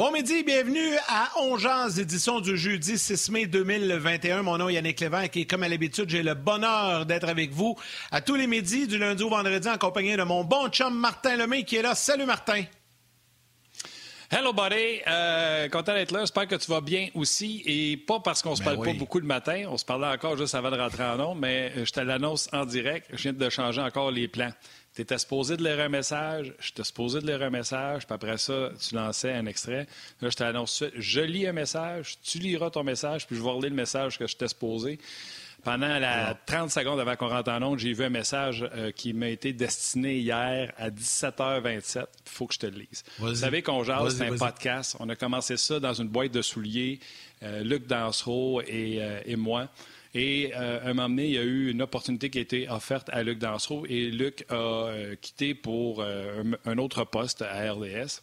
Bon midi, bienvenue à Ongeance, édition du jeudi 6 mai 2021. Mon nom est Yannick Lévesque et comme à l'habitude, j'ai le bonheur d'être avec vous à tous les midis, du lundi au vendredi, en compagnie de mon bon chum Martin Lemay qui est là. Salut Martin! Hello, buddy. Euh, content d'être là. J'espère que tu vas bien aussi. Et pas parce qu'on se ben parle pas beaucoup le matin. On se parlait encore juste avant de rentrer en nom, mais je te l'annonce en direct. Je viens de changer encore les plans. Tu étais supposé de lire un message, je t'ai supposé de lire un message, puis après ça, tu lançais un extrait. Là, je t'annonce je lis un message, tu liras ton message, puis je vais relire le message que je t'ai supposé. Pendant la 30 secondes avant qu'on rentre en onde, j'ai vu un message euh, qui m'a été destiné hier à 17h27. Il faut que je te le lise. Vous savez qu'on jase, c'est un podcast. On a commencé ça dans une boîte de souliers, euh, Luc Dansereau et, euh, et moi. Et euh, un moment donné, il y a eu une opportunité qui a été offerte à Luc Dansereau et Luc a euh, quitté pour euh, un, autre poste à RDS.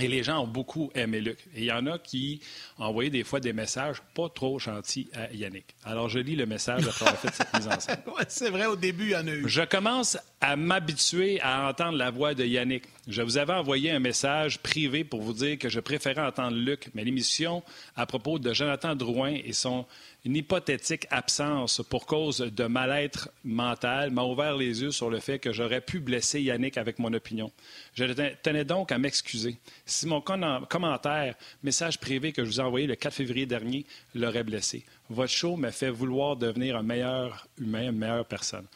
Et les gens ont beaucoup aimé Luc. Et il y en a qui ont envoyé des fois des messages pas trop gentils à Yannick. Alors, je lis le message après avoir fait cette mise en scène. c'est vrai, au début, il y en a eu. Je commence à m'habituer à entendre la voix de Yannick. Je vous avais envoyé un message privé pour vous dire que je préférais entendre Luc, mais l'émission à propos de Jonathan Drouin et son une hypothétique absence pour cause de mal-être mental m'a ouvert les yeux sur le fait que j'aurais pu blesser Yannick avec mon opinion. Je tenais donc à m'excuser. Si mon commentaire, message privé que je vous ai envoyé le 4 février dernier, l'aurait blessé. Votre show m'a fait vouloir devenir un meilleur humain, une meilleure personne.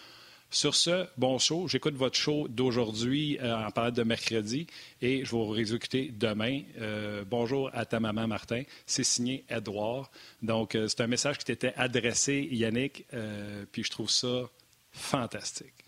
Sur ce, bon show. J'écoute votre show d'aujourd'hui euh, en parlant de mercredi et je vais vous réexécuter demain. Euh, bonjour à ta maman, Martin. C'est signé Edouard. Donc, euh, c'est un message qui t'était adressé, Yannick, puis je trouve ça fantastique.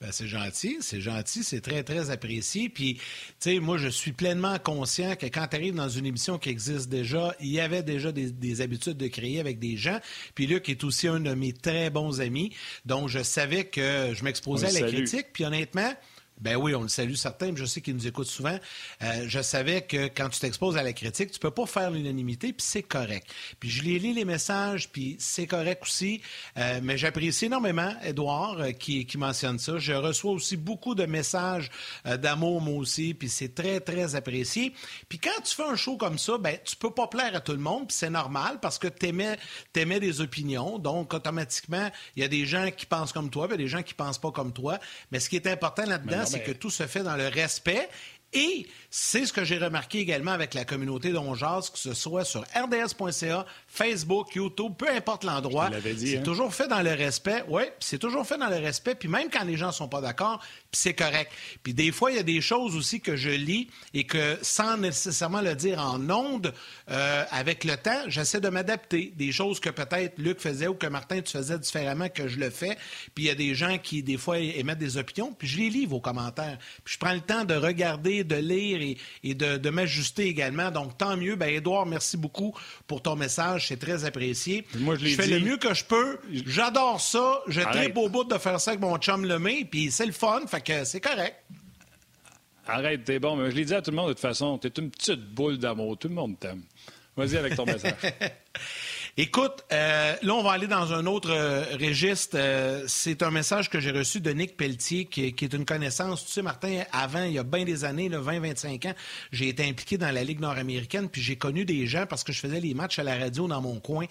Ben, c'est gentil, c'est gentil, c'est très, très apprécié. Puis, tu sais, moi, je suis pleinement conscient que quand tu arrives dans une émission qui existe déjà, il y avait déjà des, habitudes de créer avec des gens. Puis Luc est aussi un de mes très bons amis. Donc, je savais que je m'exposais à la critique. Puis, honnêtement, ben oui, on le salue certains, je sais qu'ils nous écoutent souvent. Euh, je savais que quand tu t'exposes à la critique, tu peux pas faire l'unanimité, puis c'est correct. Puis je lis les messages, puis c'est correct aussi. Euh, mais j'apprécie énormément Edouard euh, qui, qui, mentionne ça. Je reçois aussi beaucoup de messages d'amour moi aussi, puis c'est très très apprécié. Puis quand tu fais un show comme ça, ben tu peux pas plaire à tout le monde, puis c'est normal parce que t'aimais t'aimais des opinions, donc automatiquement il y a des gens qui pensent comme toi, puis il y a des gens qui pensent pas comme toi. Mais ce qui est important là-dedans, c'est que tout se fait dans le respect et c'est ce que j'ai remarqué également avec la communauté d'Onjaz, que ce soit sur rds.ca, Facebook, YouTube, peu importe l'endroit. C'est hein? toujours fait dans le respect. Oui, c'est toujours fait dans le respect. Puis même quand les gens sont pas d'accord, c'est correct. Puis des fois, il y a des choses aussi que je lis et que sans nécessairement le dire en ondes, euh, avec le temps, j'essaie de m'adapter. Des choses que peut-être Luc faisait ou que Martin, tu faisais différemment que je le fais. Puis il y a des gens qui, des fois, émettent des opinions. Puis je les lis, vos commentaires. Puis je prends le temps de regarder, de lire et, de, m'ajuster également. Donc tant mieux. Ben Édouard, merci beaucoup pour ton message. C'est très apprécié. Moi, je, fais le mieux que je peux. J'adore ça. Je tripe au bout de faire ça avec mon chum Lemay. Puis c'est le fun que c'est correct. Arrête, t'es bon. Mais je l'ai dit à tout le monde de toute façon, t'es une petite boule d'amour. Tout le monde t'aime. Vas-y avec ton message. Écoute, euh, là, on va aller dans un autre euh, registre. Euh, c'est un message que j'ai reçu de Nick Pelletier, qui, est une connaissance. Tu sais, Martin, avant, il y a bien des années, 20-25 ans, j'ai été impliqué dans la Ligue nord-américaine, puis j'ai connu des gens parce que je faisais les matchs à la radio dans mon coin.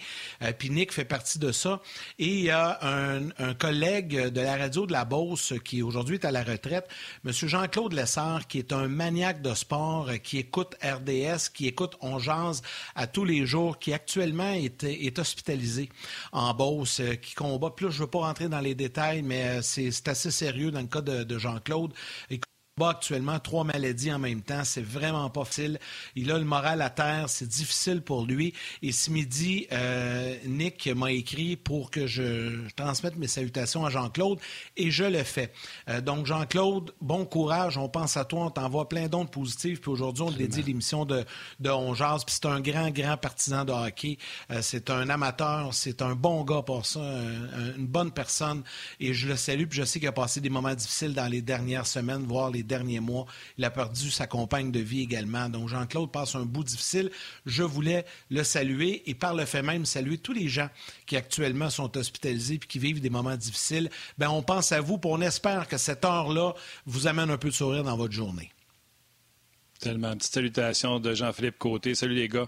puis Nick fait partie de ça. Et il y a un, collègue de la radio de la Beauce qui aujourd'hui est à la retraite, M. Jean-Claude Lessard, qui est un maniaque de sport, qui écoute RDS, qui écoute On Jase à tous les jours, qui actuellement est est hospitalisé en Beauce, euh, qui combat. Plus, je ne veux pas rentrer dans les détails, mais euh, c'est assez sérieux dans le cas de, de Jean-Claude actuellement trois maladies en même temps. C'est vraiment pas facile. Il a le moral à terre. C'est difficile pour lui. Et ce midi, euh, Nick m'a écrit pour que je, transmette mes salutations à Jean-Claude et je le fais. Euh, donc, Jean-Claude, bon courage. On pense à toi. On t'envoie plein d'ondes positives. Puis aujourd'hui, on dédie l'émission de, de On Puis c'est un grand, grand partisan de hockey. Euh, c'est un amateur. C'est un bon gars pour ça. une bonne personne. Et je le salue. Puis je sais qu'il a passé des moments difficiles dans les dernières semaines, voire les derniers mois. Il a perdu sa compagne de vie également. Donc, Jean-Claude passe un bout difficile. Je voulais le saluer et par le fait même saluer tous les gens qui actuellement sont hospitalisés et qui vivent des moments difficiles. Ben, on pense à vous, on espère que cette heure-là vous amène un peu de sourire dans votre journée. Tellement. Petite salutation de Jean-Philippe Côté. Salut les gars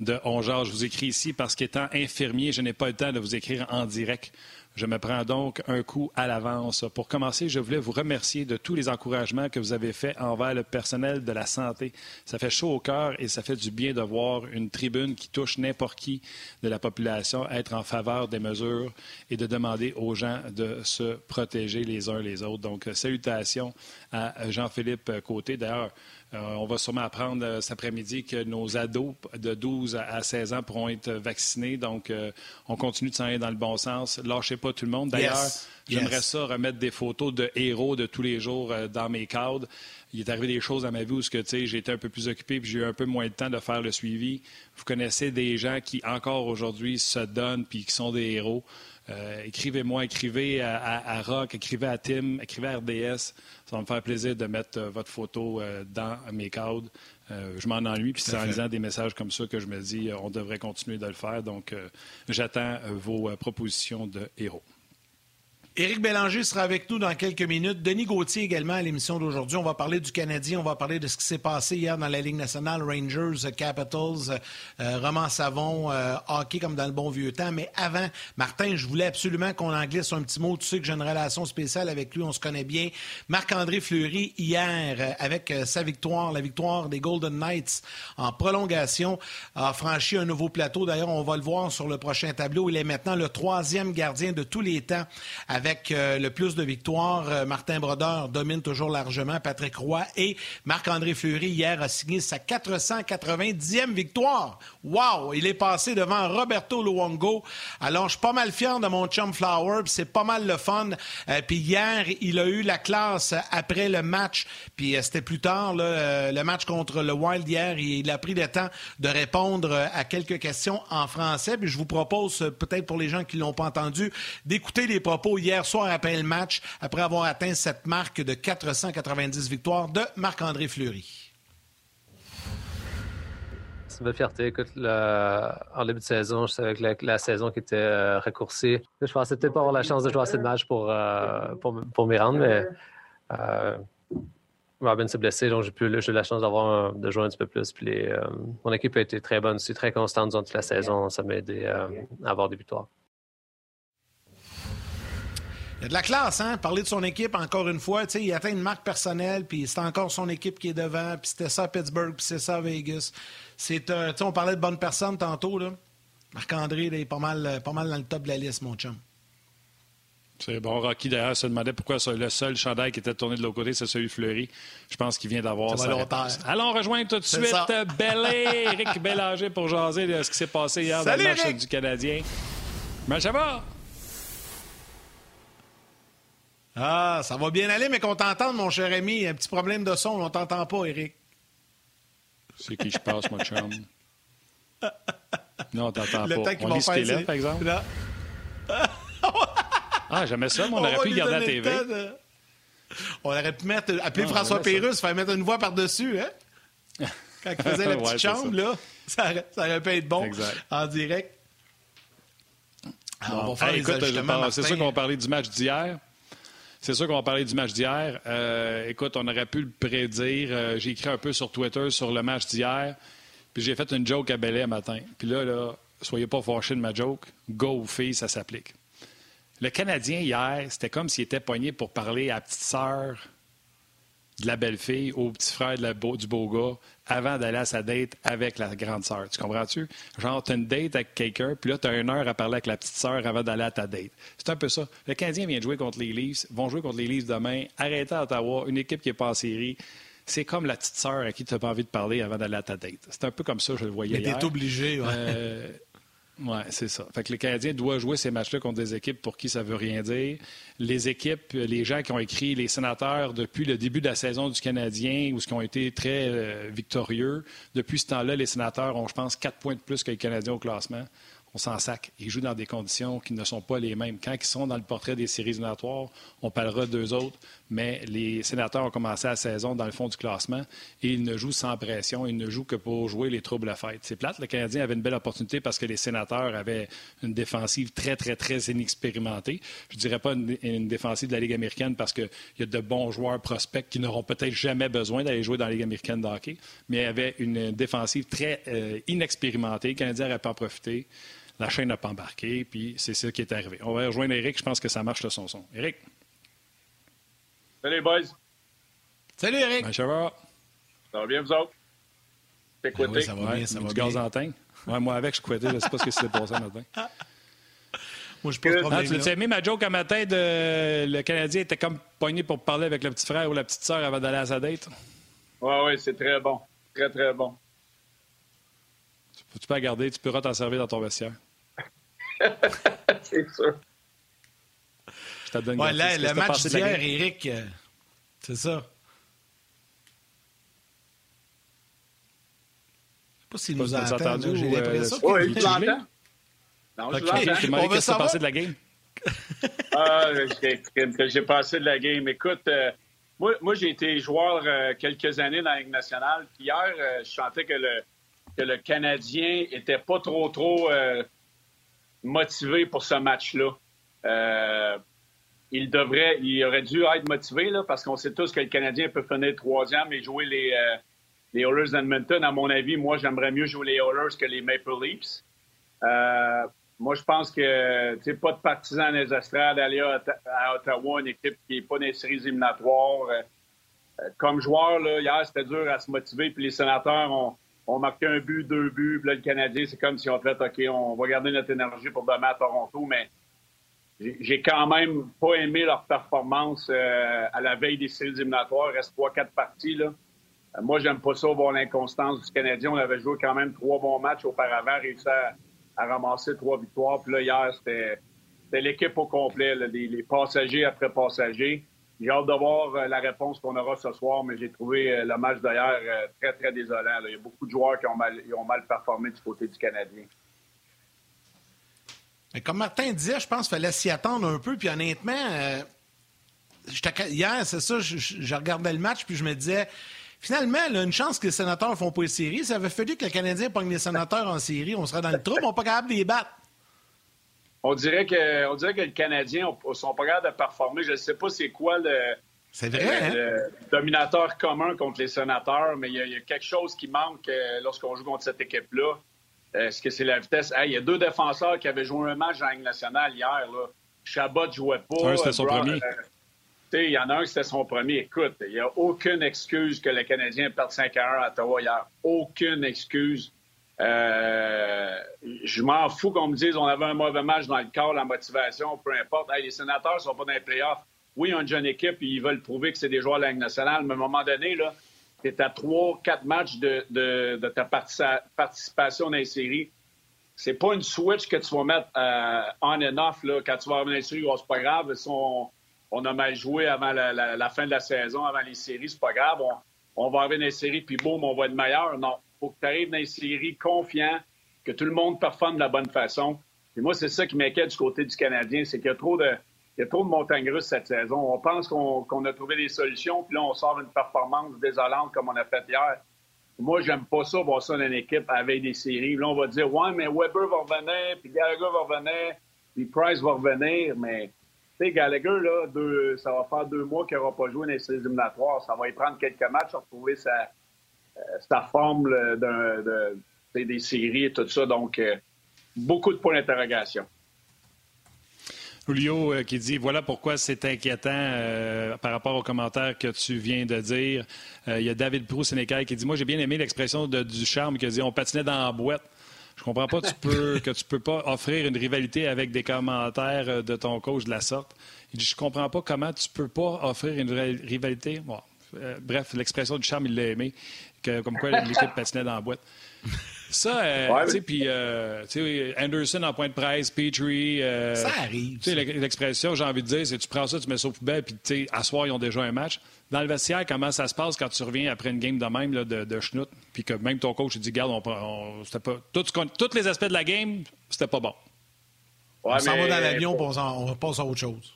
de Ongeard. Je vous écris ici parce qu'étant infirmier, je n'ai pas le temps de vous écrire en direct. Je me prends donc un coup à l'avance. Pour commencer, je voulais vous remercier de tous les encouragements que vous avez faits envers le personnel de la santé. Ça fait chaud au cœur et ça fait du bien de voir une tribune qui touche n'importe qui de la population être en faveur des mesures et de demander aux gens de se protéger les uns les autres. Donc, salutations à Jean-Philippe Côté. D'ailleurs, on va sûrement apprendre euh, cet après-midi que nos ados de 12 à 16 ans pourront être vaccinés. Donc, euh, on continue de s'en aller dans le bon sens. Lâchez pas tout le monde. D'ailleurs, j'aimerais ça remettre des photos de héros de tous les jours dans mes cadres. Il est arrivé des choses dans ma vie où j'ai été un peu plus occupé et j'ai eu un peu moins de temps de faire le suivi. Vous connaissez des gens qui, encore aujourd'hui, se donnent puis qui sont des héros. Euh, écrivez-moi, écrivez à, Rock, écrivez à Tim, écrivez à RDS. Ça va me faire plaisir de mettre euh, votre photo euh, dans mes cadres. je m'en ennuie, puis c'est en lisant des messages comme ça que je me dis on devrait continuer de le faire. Donc, j'attends vos propositions de héros. Éric Bélanger sera avec nous dans quelques minutes. Denis Gauthier également à l'émission d'aujourd'hui. On va parler du Canadien, on va parler de ce qui s'est passé hier dans la Ligue nationale, Rangers, Capitals, euh, Roman Savon, euh, hockey comme dans le bon vieux temps. Mais avant, Martin, je voulais absolument qu'on en glisse un petit mot. Tu sais que j'ai une relation spéciale avec lui, on se connaît bien. Marc-André Fleury, hier, euh, avec sa victoire, la victoire des Golden Knights en prolongation, a franchi un nouveau plateau. D'ailleurs, on va le voir sur le prochain tableau. Il est maintenant le troisième gardien de tous les temps euh, le plus de victoires. Euh, Martin Brodeur domine toujours largement. Patrick Roy et Marc-André Fleury, hier, a signé sa 490e victoire. Wow! Il est passé devant Roberto Luongo. Alors, je suis pas mal fier de mon chum Flower. C'est pas mal le fun. Euh, puis hier, il a eu la classe après le match. Puis c'était plus tard, le match contre le Wild hier. Il a pris le temps de répondre à quelques questions en français. Puis je vous propose, peut-être pour les gens qui l'ont pas entendu, d'écouter les propos hier soir après le match, après avoir atteint cette marque de 490 victoires de Marc-André Fleury. C'est une fierté. Écoute, en début de saison, je savais que la, saison qui était euh, raccourcie. Je pensais peut-être pas avoir la chance de jouer assez de matchs pour, euh, pour, m'y rendre, mais euh, Robin s'est blessé, donc j'ai eu la chance d'avoir de jouer un petit peu plus. Puis mon équipe a été très bonne, c'est très constante durant toute la saison. Ça m'a aidé à avoir des victoires. Il y a de la classe, hein? Parler de son équipe, encore une fois. Il atteint une marque personnelle, puis c'est encore son équipe qui est devant, puis c'était ça à Pittsburgh, puis c'est ça à Vegas. C'est, euh, on parlait de bonnes personnes tantôt. Là. Marc-André est pas mal, pas mal dans le top de la liste, mon chum. C'est bon. Rocky, d'ailleurs, se demandait pourquoi le seul chandail qui était tourné de l'autre côté, c'est celui Fleury. Je pense qu'il vient d'avoir ça. Allons rejoindre tout de suite Bellé, Eric Bélanger pour jaser de ce qui s'est passé hier dans le match du Canadien. Mais ça va? Ah, ça va bien aller, mais qu'on t'entende, mon cher ami. Un petit problème de son, on t'entend pas, Eric. C'est qui je passe, mon chum? Non, on t'entend pas. Temps on lit ce par exemple? ah, jamais ça, mais on, aurait pu garder la TV. On aurait pu mettre, appeler François Pérusse, faire mettre une voix par-dessus, hein? Quand il faisait la petite chambre, là, ça aurait, ça aurait, pu être bon en direct. on va faire écoute, c'est sûr qu'on va parler du match d'hier. C'est sûr qu'on va parler du match d'hier. Euh, écoute, on aurait pu le prédire. Euh, j'ai écrit un peu sur Twitter sur le match d'hier. Puis j'ai fait une joke à Belay matin. Puis là, soyez pas fâchés de ma joke. Go ça s'applique. Le Canadien, hier, c'était comme s'il était poigné pour parler à petite sœur de la belle-fille au petit frère de la du beau gars avant d'aller à sa date avec la grande sœur. Tu comprends-tu? Genre, tu as une date avec quelqu'un, puis là, tu as une heure à parler avec la petite sœur avant d'aller à ta date. C'est un peu ça. Le Canadien vient de jouer contre les Leafs, vont jouer contre les Leafs demain. Arrêtez à Ottawa, une équipe qui n'est pas en série. C'est comme la petite sœur à qui tu n'as pas envie de parler avant d'aller à ta date. C'est un peu comme ça, je le voyais Mais t'es obligé, ouais. Euh, oui, c'est ça. Fait que les Canadiens doivent jouer ces matchs-là contre des équipes pour qui ça veut rien dire. Les équipes, les gens qui ont écrit les sénateurs depuis le début de la saison du Canadien ou qui ont été très euh, victorieux, depuis ce temps-là, les sénateurs ont, je pense, quatre points de plus que les Canadiens au classement. on s'en sac. Ils jouent dans des conditions qui ne sont pas les mêmes. Quand ils sont dans le portrait des séries éliminatoires, on parlera d'eux autres, mais les sénateurs ont commencé la saison dans le fond du classement et ils ne jouent sans pression. Ils ne jouent que pour jouer les troubles à fête. C'est plate. Le Canadien avait une belle opportunité parce que les sénateurs avaient une défensive très, très, très inexpérimentée. Je ne dirais pas une, défensive de la Ligue américaine parce qu'il y a de bons joueurs prospects qui n'auront peut-être jamais besoin d'aller jouer dans la Ligue américaine de hockey, mais il avait une défensive très euh, inexpérimentée. Le Canadien n'aurait pas en profité. La chaîne n'a pas embarqué, puis c'est ça qui est arrivé. On va rejoindre Eric. Je pense que ça marche le son son. Eric. Salut, boys. Salut, Eric. Ben, ça va? Ça va bien, vous autres? T'es ben oui, ça va bien, ça va du gaz en teint. Ouais, moi, avec, je couettais. Je ne sais pas ce qui s'est passé matin. Moi, je pose ah, Tu as aimé ma joke à matin de le Canadien était comme pogné pour parler avec le petit frère ou la petite sœur avant d'aller à sa date? Oui, oui, c'est très bon. Très, très bon. Tu peux la garder, tu pourras t'en servir dans ton vestiaire. c'est sûr. Je te donne ouais, là, le match d'hier, Eric, euh, c'est ça. Je sais pas s'il nous a entendu. J'ai l'impression euh, Oui, tu l'entends. Non, je okay. l'entends. Qu'est-ce que tu pensé de la game? ah, j'ai passé de la game. Écoute, euh, moi, moi j'ai été joueur quelques années dans la Ligue nationale. Puis hier, je sentais que le, que le Canadien était pas trop, trop euh, motivé pour ce match-là. Euh, il devrait, il aurait dû être motivé là, parce qu'on sait tous que le Canadien peut finir troisième et jouer les, euh, les Oilers d'Edmonton. À mon avis, moi, j'aimerais mieux jouer les Oilers que les Maple Leafs. moi, je pense que, tu sais, pas de partisans les estrades, aller à, Ottawa, une équipe qui n'est pas dans les séries éliminatoires. comme joueur, hier, c'était dur à se motiver, puis les sénateurs ont, on marquait un but, deux buts. Puis là, le Canadien, c'est comme si on fait OK, on va garder notre énergie pour demain à Toronto. Mais j'ai quand même pas aimé leur performance euh, à la veille des séries éliminatoires. Il reste trois, quatre parties. Là. Euh, moi, j'aime pas ça, voir l'inconstance du Canadien. On avait joué quand même trois bons matchs auparavant, réussi à, ramasser trois victoires. Puis là, hier, c'était l'équipe au complet, les passagers après passagers. J'ai hâte de voir euh, la réponse qu'on aura ce soir, mais j'ai trouvé le match d'hier très, très désolant. Il y a beaucoup de joueurs qui ont mal, ont mal performé du côté du Canadien. Mais comme Martin disait, je pense qu'il fallait s'y attendre un peu. Puis honnêtement, hier, c'est ça, je, regardais le match, puis je me disais, finalement, une chance que les sénateurs ne font pas les séries. Ça avait fallu que le Canadien pogne les sénateurs en série. On serait dans le trou, on n'est pas capable de les battre. On dirait que, on dirait que les Canadiens ne sont pas capables de performer. Je ne sais pas c'est quoi le, hein? dominateur commun contre les sénateurs, mais il y, a quelque chose qui manque euh, lorsqu'on joue contre cette équipe-là. Est-ce que c'est la vitesse? Il y a deux défenseurs qui avaient joué un match en Ligue nationale hier. Là. Chabot ne jouait pas. Un, c'était son premier. Euh, il y en a un qui c'était son premier. Écoute, il n'y a aucune excuse que le Canadien perde 5 à 1 à Ottawa hier. Aucune excuse. Euh, je m'en fous qu'on me dise on avait un mauvais match dans le corps, la motivation, peu importe. les sénateurs ne sont pas dans les playoffs. Oui, ils ont une jeune équipe et ils veulent prouver que c'est des joueurs de la Ligue nationale, mais à un moment donné, là, tu es à trois, quatre matchs de, ta participation dans les séries. C'est pas une switch que tu vas mettre euh, on and off là, quand tu vas dans les séries. Oh, c'est pas grave. Si on, a mal joué avant la, fin de la saison, avant les séries, c'est pas grave. On, on va arriver dans les séries, puis boum, on va être meilleur. Non faut que tu arrives dans les séries confiant, que tout le monde performe de la bonne façon. Et moi, c'est ça qui m'inquiète du côté du Canadien, c'est qu'il y a trop de, il y a trop de montagnes russes cette saison. On pense qu'on a trouvé des solutions, puis là, on sort une performance désolante comme on a fait hier. Moi, j'aime pas ça, voir ça dans une équipe avec des séries. Là, on va dire, ouais, mais Weber va revenir, puis Gallagher va revenir, puis Price va revenir, mais tu sais, Gallagher, là, ça va faire deux mois qu'il n'aura pas joué dans les séries éliminatoires. Ça va y prendre quelques matchs retrouver sa, euh, sa forme de, des séries et tout ça. Donc, euh, beaucoup de points d'interrogation. Julio euh, qui dit voilà pourquoi c'est inquiétant par rapport aux commentaires que tu viens de dire. Il y a David Proust Sénécal qui dit moi j'ai bien aimé l'expression de Ducharme qui dit on patinait dans la boîte. Je comprends pas tu peux, que tu peux pas offrir une rivalité avec des commentaires de ton coach de la sorte. Il dit je comprends pas comment tu peux pas offrir une rivalité. bref, l'expression du charme, il l'a aimé comme quoi l'équipe patinait dans la boîte. Ça, euh, tu sais, puis euh, Anderson en point de presse, Petrie. Euh, ça arrive. Tu sais, l'expression, j'ai envie de dire, c'est tu prends ça, tu mets ça au poubelle, puis tu sais, à soir, ils ont déjà un match. Dans le vestiaire, comment ça se passe quand tu reviens après une game de même, là, de, de schnout, puis que même ton coach, il dit, garde, on, on, pas. Tous les aspects de la game c'était pas bon. on s'en va dans l'avion, pour... on, on passe à autre chose.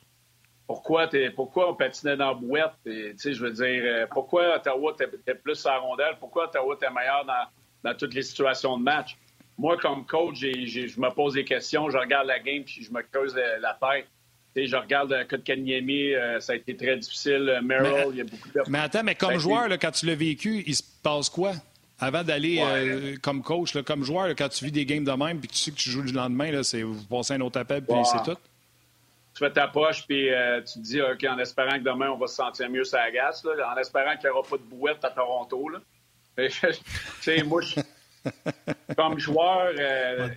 Pourquoi, pourquoi on patinait dans la bouette? je veux dire, euh, pourquoi Ottawa était plus à rondelle? Pourquoi Ottawa était meilleur dans, dans toutes les situations de match? Moi, comme coach, je me pose des questions, je regarde la game puis je me creuse la, tête. je regarde le cas de Kanyemi, euh, ça a été très difficile. Euh, Merrill, il y a beaucoup de... Mais attends, mais comme joueur, quand tu l'as vécu, il se passe quoi? Avant d'aller euh, comme coach, comme joueur, quand tu vis des games de même puis tu sais que tu joues le lendemain, c'est vous passez un autre appel puis c'est tout? Tu fais ta poche puis tu te dis, OK, en espérant que demain, on va se sentir mieux sur la glace, en espérant qu'il n'y aura pas de bouette à Toronto. Moi, comme joueur, euh,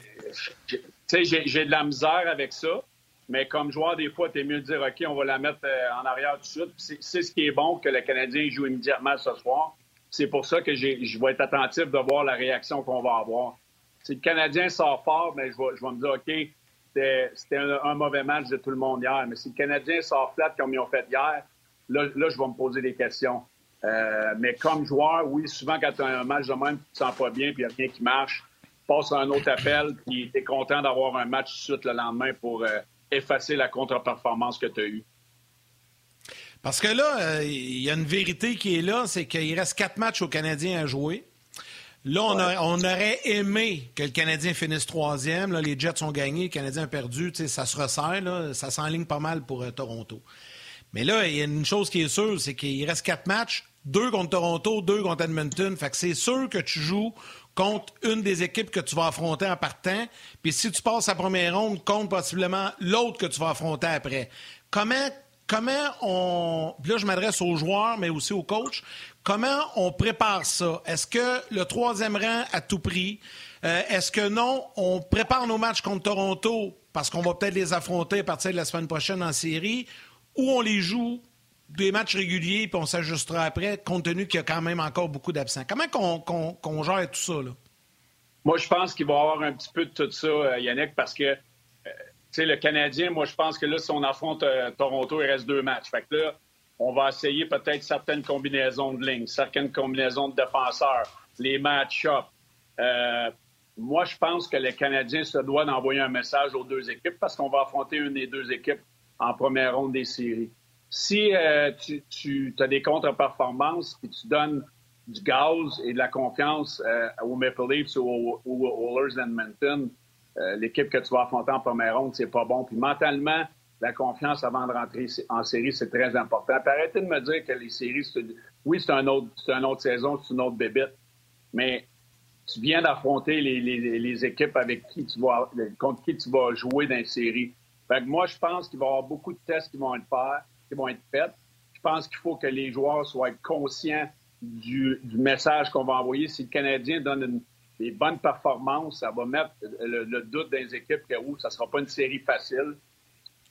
j'ai de la misère avec ça. Mais comme joueur, des fois, tu es mieux de dire, OK, on va la mettre euh, en arrière tout de suite. C'est ce qui est bon que le Canadien joue immédiatement ce soir. C'est pour ça que je vais être attentif de voir la réaction qu'on va avoir. Si le Canadien sort fort, mais ben, je, vais, me dire, OK, c'était un, mauvais match de tout le monde hier. Mais si le Canadien sort flat comme ils ont fait hier, là je vais me poser des questions. Euh, mais comme joueur, oui, souvent quand tu as un match de même, tu te sens pas bien, puis il n'y a rien qui marche, passe à un autre appel, puis tu es content d'avoir un match suite le lendemain pour euh, effacer la contre-performance que tu as eue. Parce que là, euh, il y a une vérité qui est là, c'est qu'il reste quatre matchs aux Canadiens à jouer. Là, on, aurait aimé que le Canadien finisse troisième. Là, les Jets ont gagné, le Canadien a perdu. Ça se resserre. Là, ça s'enligne pas mal pour Toronto. Mais là, il y a une chose qui est sûre, c'est qu'il reste quatre matchs deux contre Toronto, deux contre Edmonton. Fait que c'est sûr que tu joues contre une des équipes que tu vas affronter en partant. Puis si tu passes la première ronde, contre possiblement l'autre que tu vas affronter après. Comment, comment on. Puis là, je m'adresse aux joueurs, mais aussi aux coachs. Comment on prépare ça? Est-ce que le troisième rang à tout prix? Euh, est-ce que non, on prépare nos matchs contre Toronto parce qu'on va peut-être les affronter à partir de la semaine prochaine en série, ou on les joue des matchs réguliers, puis on s'ajustera après, compte tenu qu'il y a quand même encore beaucoup d'absents. Comment qu'on gère tout ça? Là? Moi, je pense qu'il va y avoir un petit peu de tout ça, euh, Yannick, parce que, euh, tu sais, le Canadien, moi, je pense que là, si on affronte euh, Toronto, il reste deux matchs. Fait que là, on va essayer peut-être certaines combinaisons de lignes, certaines combinaisons de défenseurs, les match-ups. moi, je pense que le Canadien se doit d'envoyer un message aux deux équipes parce qu'on va affronter une des deux équipes en première ronde des séries. Si euh, tu, as des contre-performances et tu donnes du gaz et de la confiance euh, aux Maple Leafs ou aux, Oilers d'Edmonton, euh, l'équipe que tu vas affronter en première ronde, c'est pas bon. Puis mentalement, la confiance avant de rentrer en série, c'est très important. Puis arrêtez de me dire que les séries, oui, c'est un autre, une autre saison, c'est une autre bébite, mais tu viens d'affronter les, équipes avec qui tu vas, contre qui tu vas jouer dans les séries. Fait que moi, je pense qu'il va y avoir beaucoup de tests qui vont être vont être faites. Je pense qu'il faut que les joueurs soient conscients du, message qu'on va envoyer. Si le Canadien donne des bonnes performances, ça va mettre le, doute dans les équipes que ça ne sera pas une série facile.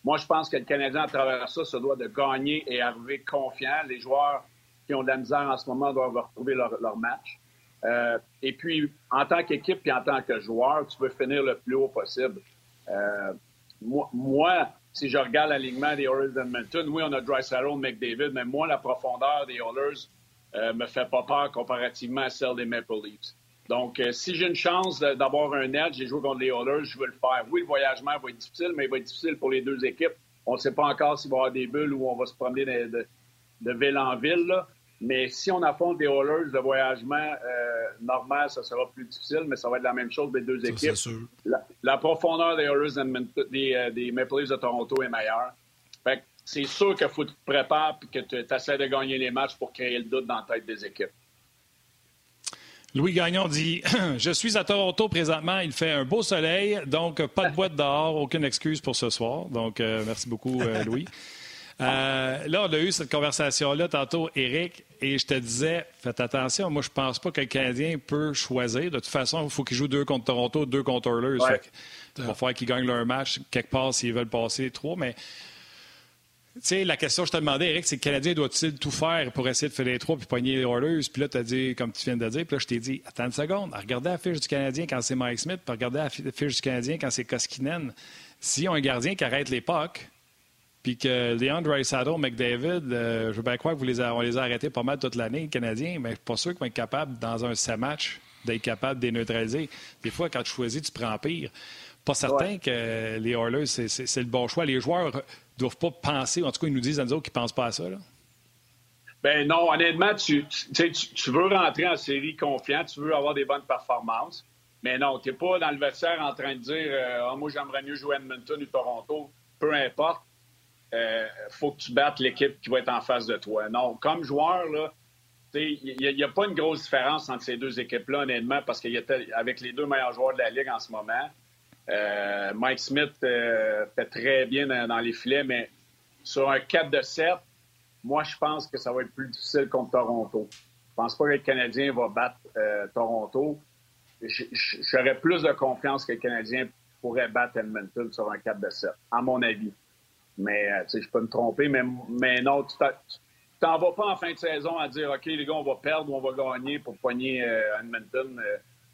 Moi, je pense que le Canadien, à travers ça, se doit de gagner et arriver confiant. Les joueurs qui ont de la misère en ce moment doivent retrouver leur, match. Euh, et puis, en tant qu'équipe et en tant que joueur, tu veux finir le plus haut possible. Euh, moi, si je regarde l'alignement des Oilers d'Edmonton, oui, on a Dry McDavid, mais moi, la profondeur des Oilers euh, me fait pas peur comparativement à celle des Maple Leafs. Donc, euh, si j'ai une chance d'avoir un edge j'ai joué contre les Oilers, je veux le faire. Oui, le voyagement va être difficile, mais il va être difficile pour les deux équipes. On ne sait pas encore s'il va y avoir des bulles ou on va se promener de, ville en ville. Mais si on affronte des Oilers, le voyagement euh, normal, ça sera plus difficile, mais ça va être la même chose des deux équipes. La, profondeur des Oilers des, euh, des Maple Leafs de Toronto est meilleure. Fait c'est sûr qu'il faut que tu te prépares et que tu essaies de gagner les matchs pour créer le doute dans la tête des équipes. Louis Gagnon dit Je suis à Toronto présentement, il fait un beau soleil, donc pas de boîte dehors, aucune excuse pour ce soir. Donc, euh, merci beaucoup, Louis. Euh, là, on a eu cette conversation-là tantôt, Eric, et je te disais, faites attention, moi, je pense pas que le Canadien peut choisir. De toute façon, il faut qu'il joue deux contre Toronto, deux contre Oilers. il va falloir qu'ils gagnent leur match quelque part s'ils veulent passer trois, mais... Tu sais, la question que je te demandais, Eric, c'est que le Canadien doit-il tout faire pour essayer de faire les trois puis pogner les Oilers? Puis là, tu as dit, comme tu viens de dire, puis là, je t'ai dit, attends une seconde, regardez la fiche du Canadien quand c'est Mike Smith, puis regardez la fiche du Canadien quand c'est Koskinen. Si on a un gardien qui arrête les pucks, puis que Leon Draisaitl, McDavid, euh, je veux bien croire que vous les on les a arrêtés pas mal toute l'année, les Canadiens, mais je suis pas sûr qu'ils vont être capables, dans un match, d'être capable de les neutraliser. Des fois, quand tu choisis, tu prends pire. pas certain que les Oilers, c'est le bon choix. Les joueurs ne doivent pas penser, en tout cas, ils nous disent à nous qu'ils ne pensent pas à ça. Là. Ben non, honnêtement, tu, tu, veux rentrer en série confiant, tu veux avoir des bonnes performances, mais non, tu n'es pas dans le vestiaire en train de dire euh, ah, moi, j'aimerais mieux jouer Edmonton ou Toronto. Peu importe, euh, faut que tu battes l'équipe qui va être en face de toi. Non, comme joueur, là, il n'y a, pas une grosse différence entre ces deux équipes-là, honnêtement, parce qu'avec les deux meilleurs joueurs de la Ligue en ce moment, euh, Mike Smith euh, fait très bien dans, les filets, mais sur un 4 de 7, moi, je pense que ça va être plus difficile contre Toronto. Je pense pas que le Canadien va battre euh, Toronto. J'aurais plus de confiance que le Canadien pourrait battre Edmonton sur un 4 de 7, à mon avis. Mais, sais, je peux me tromper, mais, mais non, tu t'en vas pas en fin de saison à dire, OK, les gars, on va perdre ou on va gagner pour poigner Edmonton.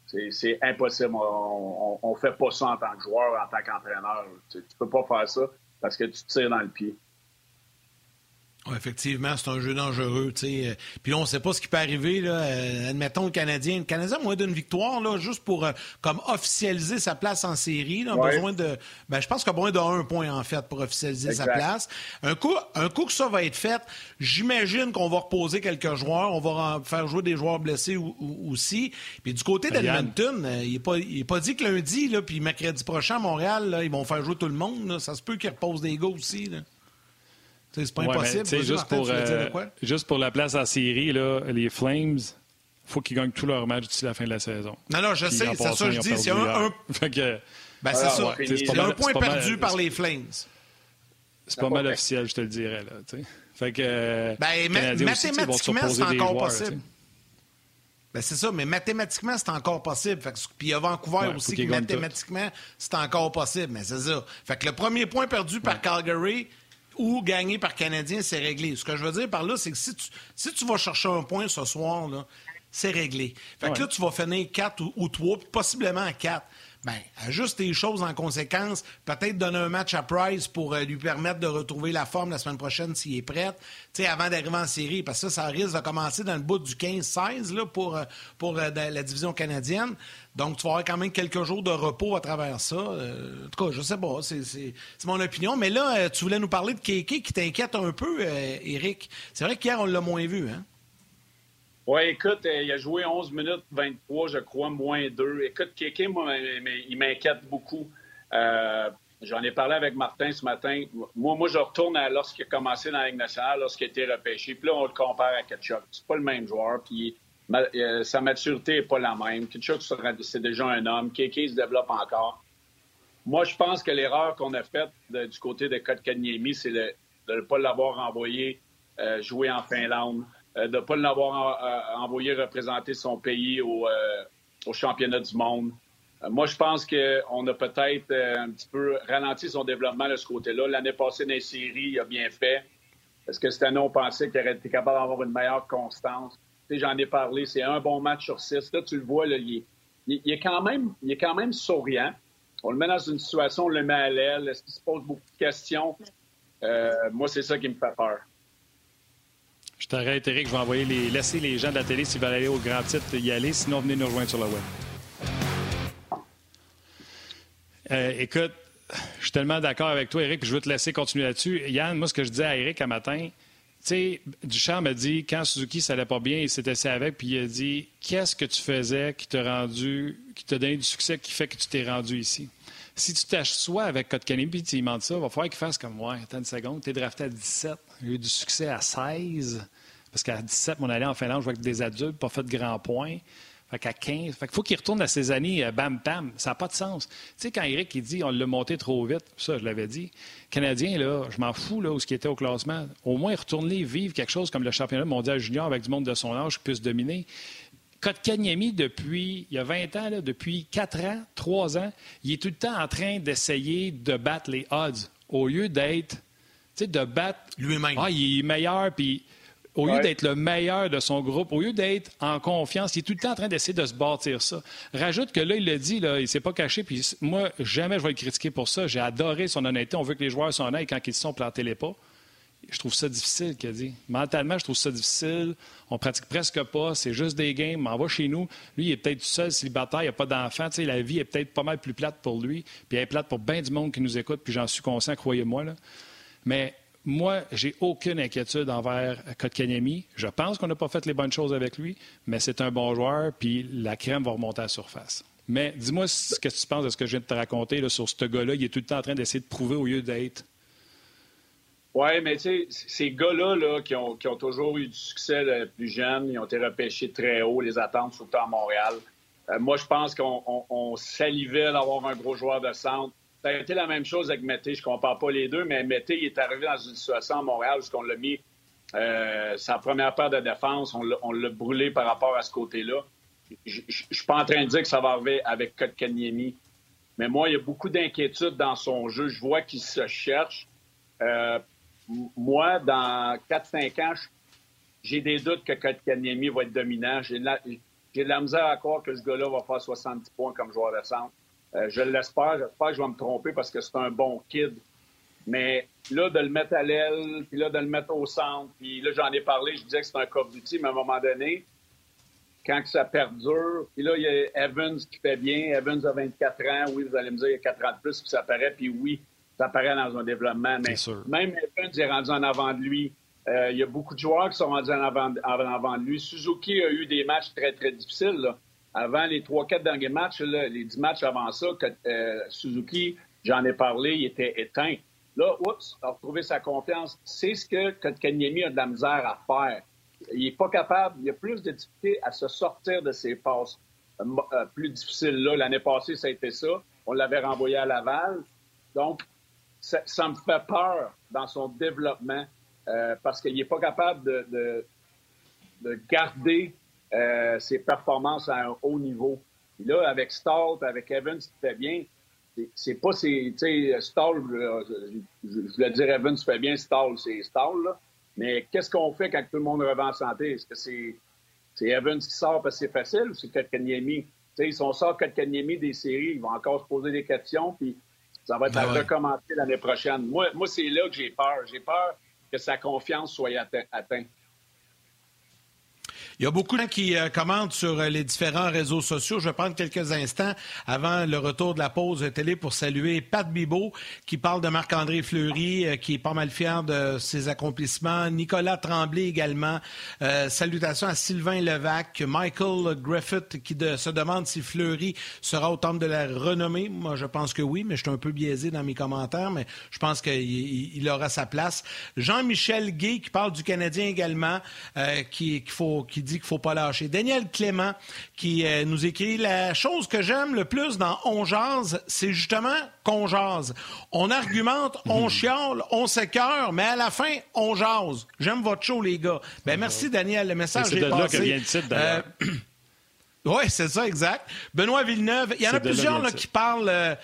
C'est impossible. On, on, fait pas ça en tant que joueur, en tant qu'entraîneur. Tu, tu peux pas faire ça parce que tu tires dans le pied effectivement, c'est un jeu dangereux. sais. Puis là, on ne sait pas ce qui peut arriver. Là. Euh, admettons le Canadien. Le Canadien a moins d'une victoire, là, juste pour euh, comme officialiser sa place en série. Là, besoin de, ben, je pense qu'il a besoin d'un point, en fait, pour officialiser sa place. Un coup, un coup que ça va être fait, j'imagine qu'on va reposer quelques joueurs. On va faire jouer des joueurs blessés aussi. Puis du côté d'Edmonton, euh, il n'est pas, pas dit que lundi, là, puis mercredi prochain à Montréal, là, ils vont faire jouer tout le monde. Ça se peut qu'ils reposent des gars aussi. Là. C'est pas impossible. juste, pour, euh, juste pour la place en série, là, les Flames, faut qu'ils gagnent tous leurs matchs d'ici la fin de la saison. Non, non, je sais, c'est ça que je dis. C'est un, ben, c'est ça. C'est un point perdu par les Flames. C'est pas mal officiel, je te le dirais. Là, fait que, ben, mathématiquement, c'est encore possible. Ben c'est ça, mais mathématiquement, c'est encore possible. puis il y a Vancouver aussi qui, mathématiquement, c'est encore possible. Mais c'est ça. Fait que le premier point perdu par Calgary, ou gagner par Canadien, c'est réglé. Ce que je veux dire par là, c'est que si tu, si tu vas chercher un point ce soir, là, c'est réglé. Fait que là, tu vas finir 4 ou, 3, puis possiblement 4. Bien, ajuste tes choses en conséquence. Peut-être donner un match à Price pour euh, lui permettre de retrouver la forme la semaine prochaine s'il est prêt. Avant d'arriver en série, parce que ça, ça risque de commencer dans le bout du 15-16 pour, euh, pour euh, la division canadienne. Donc, tu vas avoir quand même quelques jours de repos à travers ça. en tout cas, je sais pas, c'est mon opinion. Mais là, tu voulais nous parler de Kéké qui t'inquiète un peu, Eric. C'est vrai qu'hier, on l'a moins vu, hein? Oui, écoute, euh, il a joué 11 minutes 23, je crois, moins 2. Écoute, Kéké, moi, il m'inquiète beaucoup. Euh, j'en ai parlé avec Martin ce matin. Moi, moi je retourne à lorsqu'il a commencé dans la Ligue nationale, lorsqu'il a été repêché. Puis là, on le compare à Ketchuk. C'est pas le même joueur. Puis euh, sa maturité n'est pas la même. Ketchuk, c'est déjà un homme. Kéké se développe encore. Moi, je pense que l'erreur qu'on a faite du côté de Kotkaniemi, c'est de ne pas l'avoir envoyé jouer en Finlande. Euh, de ne pas l'avoir euh, envoyé représenter son pays au, euh, au championnat du monde. Moi, je pense qu'on a peut-être un petit peu ralenti son développement de ce côté-là. L'année passée, dans les séries, il a bien fait. Est-ce que cette année, on pensait qu'il aurait été capable d'avoir une meilleure constance? J'en ai parlé, c'est un bon match sur six. Là, tu le vois, il, est, quand même, il est quand même souriant. On le met dans une situation, on le met à l'aile. Est-ce qu'il se pose beaucoup de questions? moi, c'est ça qui me fait peur. Je t'arrête, Eric. Je vais envoyer les, laisser les gens de la télé s'ils veulent aller au grand titre y aller. Sinon, venez nous rejoindre sur le web. Euh, écoute, je suis tellement d'accord avec toi, Eric, je veux te laisser continuer là-dessus. Yann, moi, ce que je disais à Eric un matin, tu sais, Duchamp m'a dit, quand Suzuki, ça allait pas bien, il s'était assis avec, puis il a dit Qu'est-ce que tu faisais qui t'a rendu, qui t'a donné du succès, qui fait que tu t'es rendu ici? Si tu t'assois avec Kotkaniemi puis tu lui ça, il va falloir qu'il fasse comme moi. Attends une seconde, tu es drafté à 17. Il a eu du succès à 16. Parce qu'à 17, on allait en Finlande jouer avec des adultes, pas fait de grands points. Fait qu'à 15, fait qu'il faut qu'il retourne à ses années euh, bam bam. Ça n'a pas de sens. Tu sais, quand Eric il dit on l'a monté trop vite, ça, je l'avais dit. Canadien, là, je m'en fous là, où ce qui était au classement. Au moins, retourner vivre quelque chose comme le championnat mondial junior avec du monde de son âge qui puisse dominer. Kotkaniemi, depuis, il y a 20 ans, depuis 4 ans, 3 ans, il est tout le temps en train d'essayer de battre les odds au lieu d'être de battre. Lui-même. Ah, il est meilleur, puis au lieu d'être le meilleur de son groupe, au lieu d'être en confiance, il est tout le temps en train d'essayer de se bâtir ça. Rajoute que là, il l'a dit, là, il s'est pas caché, puis moi, jamais je vais le critiquer pour ça. J'ai adoré son honnêteté. On veut que les joueurs s'en aillent quand ils se sont plantés les pas. je trouve ça difficile, qu'il a dit. Mentalement, je trouve ça difficile. On pratique presque pas. C'est juste des games. On va chez nous. Lui, il est peut-être tout seul, célibataire. Il n'y a pas d'enfant. La vie est peut-être pas mal plus plate pour lui. Puis elle est plate pour bien du monde qui nous écoute. Puis j'en suis conscient, croyez-moi. Mais moi, j'ai aucune inquiétude envers Kotkaniemi. Je pense qu'on n'a pas fait les bonnes choses avec lui, mais c'est un bon joueur. Puis la crème va remonter à la surface. Mais dis-moi ce que tu penses de ce que je viens de te raconter là, sur ce gars-là. Il est tout le temps en train d'essayer de prouver au lieu d'être. Oui, mais tu sais, ces gars-là là, qui, ont, toujours eu du succès plus jeunes, ils ont été repêchés très haut, les attentes, surtout à Montréal. Euh, moi, je pense qu'on salivait d'avoir un gros joueur de centre. Ça a été la même chose avec Mété. Je ne compare pas les deux, mais Mété, il est arrivé dans une situation à Montréal où on l'a mis euh, sa première paire de défense. On l'a brûlé par rapport à ce côté-là je ne suis pas en train de dire que ça va arriver avec Kotkaniemi, mais moi, il y a beaucoup d'inquiétudes dans son jeu. Je vois qu'il se cherche. Euh, moi, dans 4-5 ans, j'ai des doutes que Kotkaniemi va être dominant. J'ai de, la, misère à croire que ce gars-là va faire 70 points comme joueur de centre. Euh, je l'espère. J'espère que je vais me tromper parce que c'est un bon kid. Mais là, de le mettre à l'aile, puis là, de le mettre au centre, puis là, j'en ai parlé, je disais que c'est un cop d'outil, mais à un moment donné, quand ça perdure. Puis là, il y a Evans qui fait bien. Evans a 24 ans. Oui, vous allez me dire, il y a 4 ans de plus, puis ça paraît. Puis oui, ça paraît dans un développement. Mais même Evans est rendu en avant de lui. Euh, il y a beaucoup de joueurs qui sont rendus en avant, de lui. Suzuki a eu des matchs très, très difficiles. Avant les 3-4 derniers matchs, les 10 matchs avant ça, euh, Suzuki, j'en ai parlé, il était éteint. Là, oups, a retrouvé sa confiance. C'est ce que Kotkaniemi a de la misère à faire il n'est pas capable, il a plus de difficultés à se sortir de ses passes euh, euh, plus difficiles. Là, l'année passée, ça a été ça. On l'avait renvoyé à Laval. Donc, ça, me fait peur dans son développement parce qu'il n'est pas capable de, garder ses performances à un haut niveau. Et là, avec Stall, avec Evans qui fait bien, c'est pas Tu sais, Stall, je, je, voulais dire Evans fait bien, Stall, c'est Stall, là. Mais qu'est-ce qu'on fait quand tout le monde revient en santé? Est-ce que c'est Evans qui sort parce que c'est facile ou c'est Kotkaniemi? Si on sort Kotkaniemi des séries, ils vont encore se poser des questions, puis ça va être ben à recommencer l'année prochaine. Moi, moi c'est là que j'ai peur. J'ai peur que sa confiance soit atteinte. Il y a beaucoup de gens qui euh, commentent sur euh, les différents réseaux sociaux. Je vais prendre quelques instants avant le retour de la pause télé pour saluer Pat Bibot qui parle de Marc-André Fleury, euh, qui est pas mal fier de ses accomplissements. Nicolas Tremblay également. salutations à Sylvain Levac. Michael Griffith qui se demande si Fleury sera au temple de la renommée. Moi, je pense que oui, mais je suis un peu biaisé dans mes commentaires, mais je pense qu'il aura sa place. Jean-Michel Gay qui parle du Canadien également, qui, qu'il faut, qui dit qu'il faut pas lâcher. Daniel Clément qui euh, nous écrit la chose que j'aime le plus dans On jase, c'est justement qu'on jase. On argumente, on mhm. chiale, on s'écœure, mais à la fin, on jase. J'aime votre show, les gars. Ben merci, Daniel. Le message est, passé. C'est de là que vient le titre, d'ailleurs. Euh, oui, c'est ça, exact. Benoît Villeneuve, il y en a plusieurs là, qui parlent euh,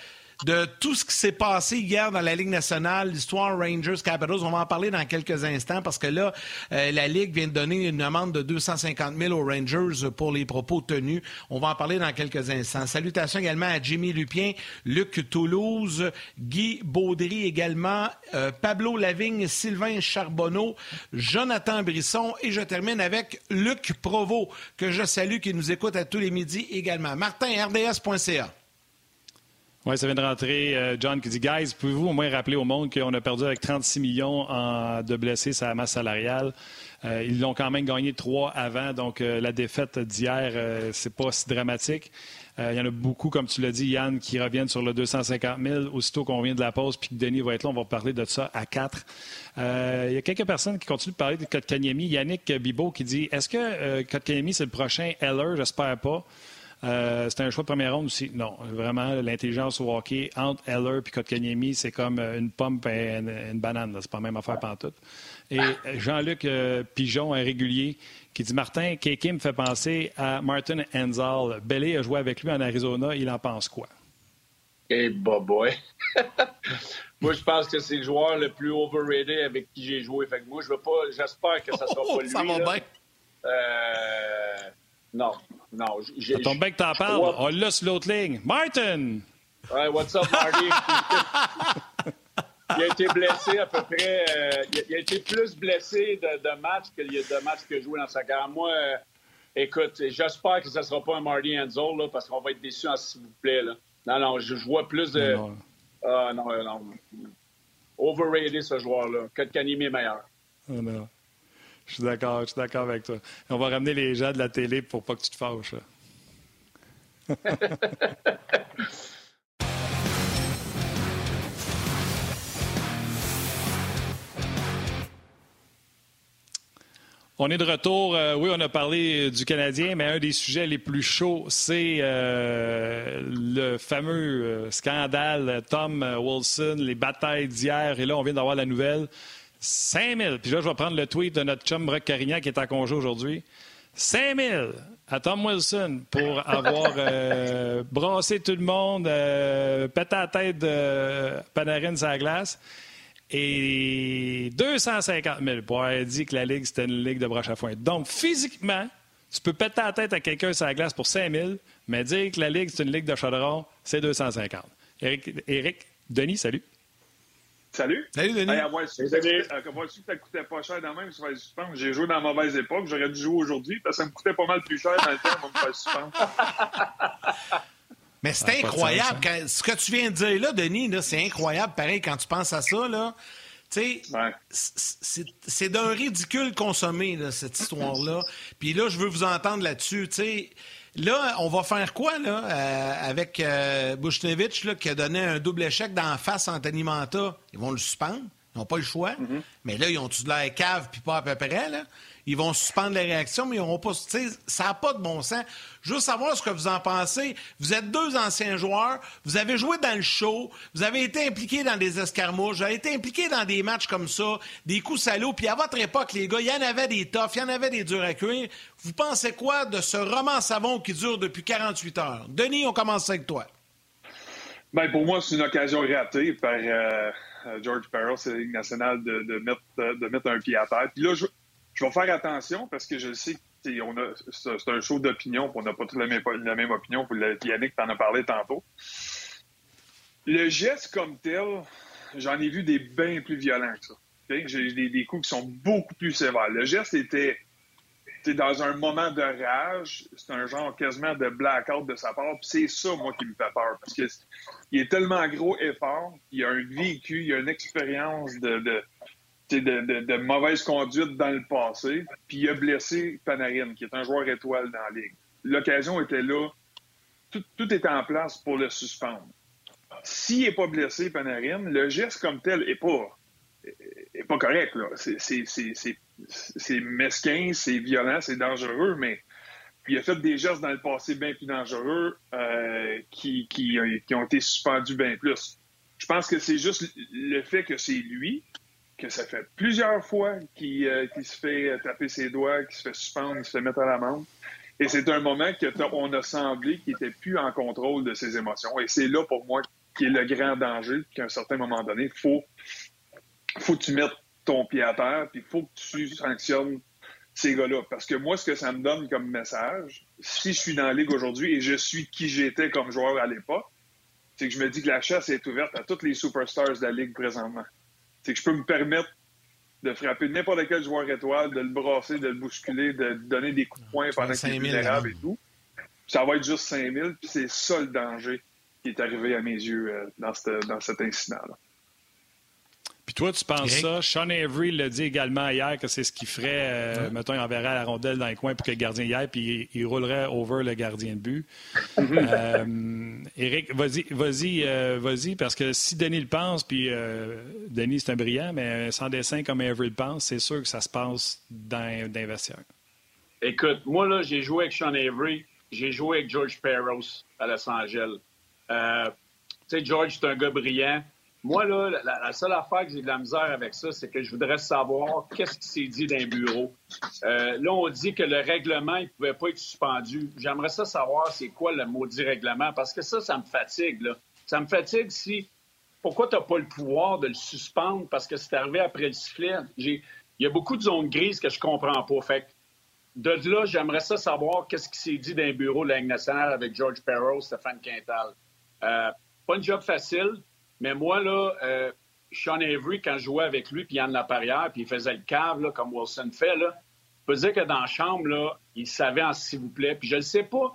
de tout ce qui s'est passé hier dans la Ligue nationale, l'histoire Rangers Capitals. On va en parler dans quelques instants parce que là, euh, la Ligue vient de donner une amende de 250 000 aux Rangers pour les propos tenus. On va en parler dans quelques instants. Salutations également à Jimmy Lupien, Luc Toulouse, Guy Baudry également, euh, Pablo Lavigne, Sylvain Charbonneau, Jonathan Brisson et je termine avec Luc Provo que je salue qui nous écoute à tous les midis également. Martin, RDS.ca. Oui, ça vient de rentrer. Euh, John qui dit Guys, pouvez-vous au moins rappeler au monde qu'on a perdu avec 36 millions de blessés sa masse salariale? Euh, Ils l'ont quand même gagné trois avant, donc euh, la défaite d'hier, c'est pas si dramatique. Il y en a beaucoup, comme tu l'as dit, Yann, qui reviennent sur le 250 000 aussitôt qu'on vient de la pause, puis que Denis va être là. On va parler de ça à quatre. Il y a quelques personnes qui continuent de parler de Kotkaniemi. Yannick Bibot qui dit Est-ce que Kotkaniemi, c'est le prochain Heller? J'espère pas. Euh, c'était un choix de première ronde aussi. Non, vraiment, l'intelligence au hockey entre Eller et Kotkaniemi, c'est comme une pomme et une, banane. C'est pas la même affaire pantoute. Et Jean-Luc euh, Pigeon, un régulier, qui dit Martin, Keke me fait penser à Martin Enzal. Bellé a joué avec lui en Arizona. Il en pense quoi? Eh, hey, boy! moi, je pense que c'est le joueur le plus overrated avec qui j'ai joué. Fait que moi, je veux pas. J'espère que ça sera pas lui. Ça va bien. Euh, non, non. Tombe bien que t'en parles. On l'a sur l'autre ligne. Martin! Ouais, what's up, Marty? il a été blessé à peu près. Euh, il, a, été plus blessé de, de matchs que de matchs qu'il a joué dans sa carrière. Moi, euh, écoute, j'espère que ce ne sera pas un Marty Enzo, là, parce qu'on va être déçus, s'il vous plaît. Là. Non, non, je, vois plus de. Ah, non, non. Overrated, ce joueur-là. Que Kanimi est meilleur. Oh, non. Je suis d'accord, je suis d'accord avec toi. On va ramener les gens de la télé pour pas que tu te fâches. On est de retour. Euh, oui, on a parlé du Canadien, mais un des sujets les plus chauds, c'est euh, le fameux euh, scandale Tom Wilson, les batailles d'hier. Et là, on vient d'avoir la nouvelle. 5 000. Puis là, je vais prendre le tweet de notre chum Brock Carignan qui est en congé aujourd'hui. 5 000 à Tom Wilson pour avoir brassé tout le monde, pété la tête de Panarin sur la glace. Et 250 000 pour avoir dit que la Ligue, c'était une Ligue de broche à foin. Donc, physiquement, tu peux péter la tête à quelqu'un sur la glace pour 5 000, mais dire que la Ligue, c'est une Ligue de chaudron, c'est 250. Éric, Denis, salut. Salut. Salut, Denis. Hey, moi, si tu que ça coûtait pas cher dans même, ça va suspendre. J'ai joué dans la mauvaise époque. J'aurais dû jouer aujourd'hui parce que ça me coûtait pas mal plus cher dans le temps pour me faire suspendre. Mais c'est incroyable. Hein. ce que tu viens de dire là, Denis, c'est incroyable, pareil, quand tu penses à ça. Là. sais, C'est d'un ridicule consommé, cette histoire-là. Puis là, je veux vous entendre là-dessus. Là, on va faire quoi là, euh, avec euh, là, qui a donné un double échec d'en face à Anthony Manta? Ils vont le suspendre. Ils n'ont pas le choix. Mm-hmm. Mais là, ils ont-tu de l'air cave puis pas à peu près, là? Ils vont suspendre les réactions, mais ils n'auront pas. Ça n'a pas de bon sens. Veux savoir ce que vous en pensez. Vous êtes deux anciens joueurs, vous avez joué dans le show, vous avez été impliqués dans des escarmouches, vous avez été impliqués dans des matchs comme ça, des coups salauds, puis à votre époque, les gars, il y en avait des toughs, il y en avait des durs à cuire. Vous pensez quoi de ce roman savon qui dure depuis 48 heures? Denis, on commence avec toi. Ben, pour moi, c'est une occasion ratée par euh, George Farrell, c'est la nationale, de, mettre, de mettre un pied à terre. Puis là, je, je vais faire attention parce que je sais que c'est un show d'opinion, on n'a pas tous la même, la même opinion. Yannick t'en a parlé tantôt. Le geste comme tel, j'en ai vu des bien plus violents que ça. J'ai des, des, coups qui sont beaucoup plus sévères. Le geste était dans un moment de rage, c'est un genre quasiment de blackout de sa part. c'est ça, moi, qui me fait peur. Parce qu'il est tellement gros et fort, il a un vécu, il a une expérience de de, de, mauvaise conduite dans le passé, puis il a blessé Panarin, qui est un joueur étoile dans la ligue. L'occasion était là, tout, était en place pour le suspendre. S'il n'est pas blessé, Panarin, le geste comme tel n'est pas, est pas correct. C'est mesquin, c'est violent, c'est dangereux, mais il a fait des gestes dans le passé bien plus dangereux euh, qui, ont été suspendus bien plus. Je pense que c'est juste le fait que c'est lui, que ça fait plusieurs fois qu'il euh, se fait taper ses doigts, qu'il se fait suspendre, qu'il se fait mettre à l'amende. Et c'est un moment qu'on a semblé qu'il n'était plus en contrôle de ses émotions. Et c'est là, pour moi, qui est le grand danger, qu'à un certain moment donné, il faut, faut que tu mettes ton pied à terre, puis il faut que tu sanctionnes ces gars-là. Parce que moi, ce que ça me donne comme message, si je suis dans la Ligue aujourd'hui et je suis qui j'étais comme joueur à l'époque, c'est que je me dis que la chasse est ouverte à tous les superstars de la Ligue présentement c'est que je peux me permettre de frapper n'importe quel joueur étoile, de le brasser, de le bousculer, de donner des coups de poing pendant qu'il est vulnérable et tout. Ça va être juste 5000, puis c'est ça le danger qui est arrivé à mes yeux euh, dans, dans cet incident-là. Puis toi, tu penses ça? Sean Avery l'a dit également hier que c'est ce qu'il ferait. Euh, mettons, il enverrait la rondelle dans les coins pour que le gardien y aille, puis il, roulerait over le gardien de but. Mhm. euh, Eric, vas-y, vas-y, euh, vas-y, parce que si Denis le pense, puis euh, Denis, c'est un brillant, mais sans dessin comme Avery le pense, c'est sûr que ça se passe dans. Écoute, moi, là, j'ai joué avec Sean Avery, j'ai joué avec George Peros à Los Angeles. tu sais, George, c'est un gars brillant. Moi, là, la, seule affaire que j'ai de la misère avec ça, c'est que je voudrais savoir qu'est-ce qui s'est dit d'un bureau. Euh, là, on dit que le règlement, ne pouvait pas être suspendu. J'aimerais ça savoir c'est quoi le maudit règlement, parce que ça, ça me fatigue. Là. Ça me fatigue si... Pourquoi tu n'as pas le pouvoir de le suspendre parce que c'est arrivé après le sifflet? Il y a beaucoup de zones grises que je comprends pas. Fait de là, j'aimerais ça savoir qu'est-ce qui s'est dit d'un bureau de la nationale avec George Perrault, Stéphane Quintal. Euh, pas une job facile. Mais moi, là, euh, Sean Avery, quand je jouais avec lui, puis Yann Laparrière, puis il faisait le cave, là, comme Wilson fait, là, je peux dire que dans la chambre, là, il savait en s'il vous plaît. Puis je ne sais pas,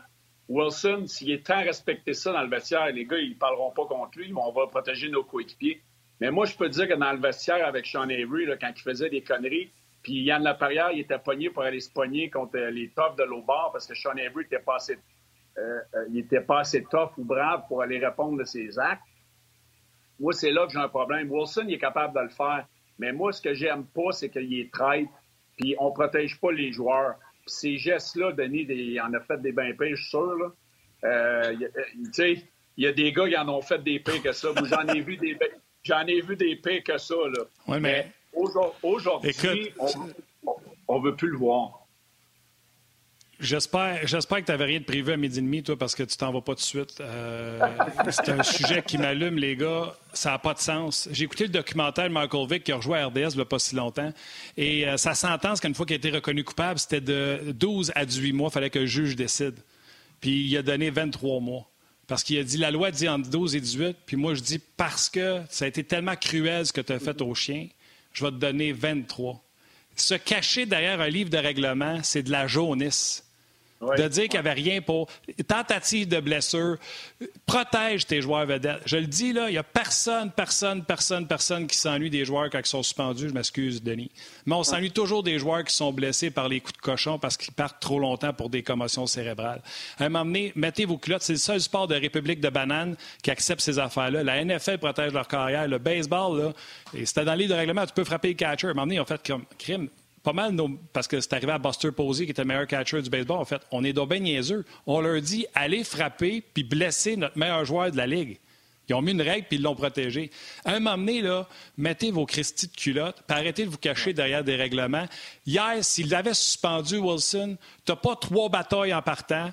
Wilson, s'il est tant respecté ça dans le vestiaire, les gars, ils ne parleront pas contre lui, on va protéger nos coéquipiers. Mais moi, je peux dire que dans le vestiaire avec Sean Avery, là, quand il faisait des conneries, puis Yann Laparrière, il était pogné pour aller se pogner contre les toughs de l'eau parce que Sean Avery n'était pas assez, euh, euh, il pas assez tough ou brave pour aller répondre de ses actes. Moi, c'est là que j'ai un problème. Wilson, il est capable de le faire. Mais moi, ce que j'aime pas, c'est qu'il est traite, puis on protège pas les joueurs. Puis ces gestes-là, Denis, il en a fait des bains pires, je suis sûr. Là. Euh, tu sais, il y a des gars qui en ont fait des pires que ça. J'en ai vu des j'en ai vu des pires que ça. Là. mais, mais aujourd'hui, on ne veut plus le voir. J'espère, j'espère que tu n'avais rien de prévu à midi et demi, toi, parce que tu t'en vas pas tout de suite. Euh, c'est un sujet qui m'allume, les gars. Ça n'a pas de sens. J'ai écouté le documentaire de Michael Vick qui a rejoué à RDS il n'y a pas si longtemps. Et euh, sa sentence, qu'une fois qu'il a été reconnu coupable, c'était de 12 à 18 mois. Il fallait que le juge décide. Puis il a donné 23 mois. Parce qu'il a dit, la loi dit entre 12 et 18. Puis moi, je dis, parce que ça a été tellement cruel ce que tu as fait au chien, je vais te donner 23. Se cacher derrière un livre de règlement, c'est de la jaunisse de dire qu'il n'y avait rien pour tentative de blessure. Protège tes joueurs vedettes. Je le dis, là, il n'y a personne, personne, personne, personne qui s'ennuie des joueurs quand ils sont suspendus. Je m'excuse, Denis. Mais on s'ennuie toujours des joueurs qui sont blessés par les coups de cochon parce qu'ils partent trop longtemps pour des commotions cérébrales. À un moment donné, mettez vos culottes. C'est le seul sport de République de banane qui accepte ces affaires-là. La NFL protège leur carrière. Le baseball, là, et c'était dans de règlement, tu peux frapper le catcher. À un moment donné, ils ont fait comme crime pas mal, parce que c'est arrivé à Buster Posey, qui était le meilleur catcher du baseball, en fait, on est bien niaiseux. On leur dit, allez frapper puis blesser notre meilleur joueur de la Ligue. Ils ont mis une règle puis ils l'ont protégé. À un moment donné, là, mettez vos cristis de culotte puis arrêtez de vous cacher derrière des règlements. Hier, s'il avait suspendu Wilson, t'as pas trois batailles en partant.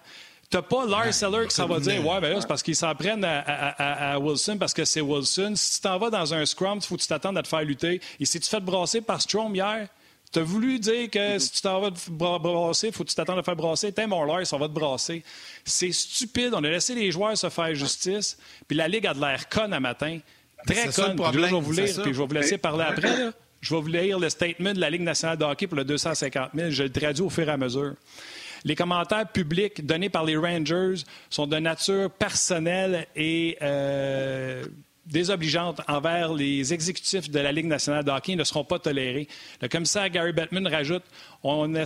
T'as pas Lars Seller qui s'en va dire Ouais, ben là, c'est parce qu'ils s'en prennent à, Wilson parce que c'est Wilson. Si tu t'en vas dans un scrum, il faut que tu t'attendes à te faire lutter. Et si tu fais te brasser par Strom hier, tu as voulu dire que si tu t'en vas te brasser, il faut que tu t'attendes à faire brasser. T'es mon Lars, on va te brasser. C'est stupide. On a laissé les joueurs se faire justice. Puis la Ligue a de l'air conne à matin. Très conne. je vais vous lire, puis je vais vous laisser parler après. Je vais vous lire le statement de la Ligue nationale de hockey pour le 250 000. Je le traduis au fur et à mesure. Les commentaires publics donnés par les Rangers sont de nature personnelle et euh, désobligeantes envers les exécutifs de la Ligue nationale de hockey ne seront pas tolérées. Le commissaire Gary Bettman rajoute on ne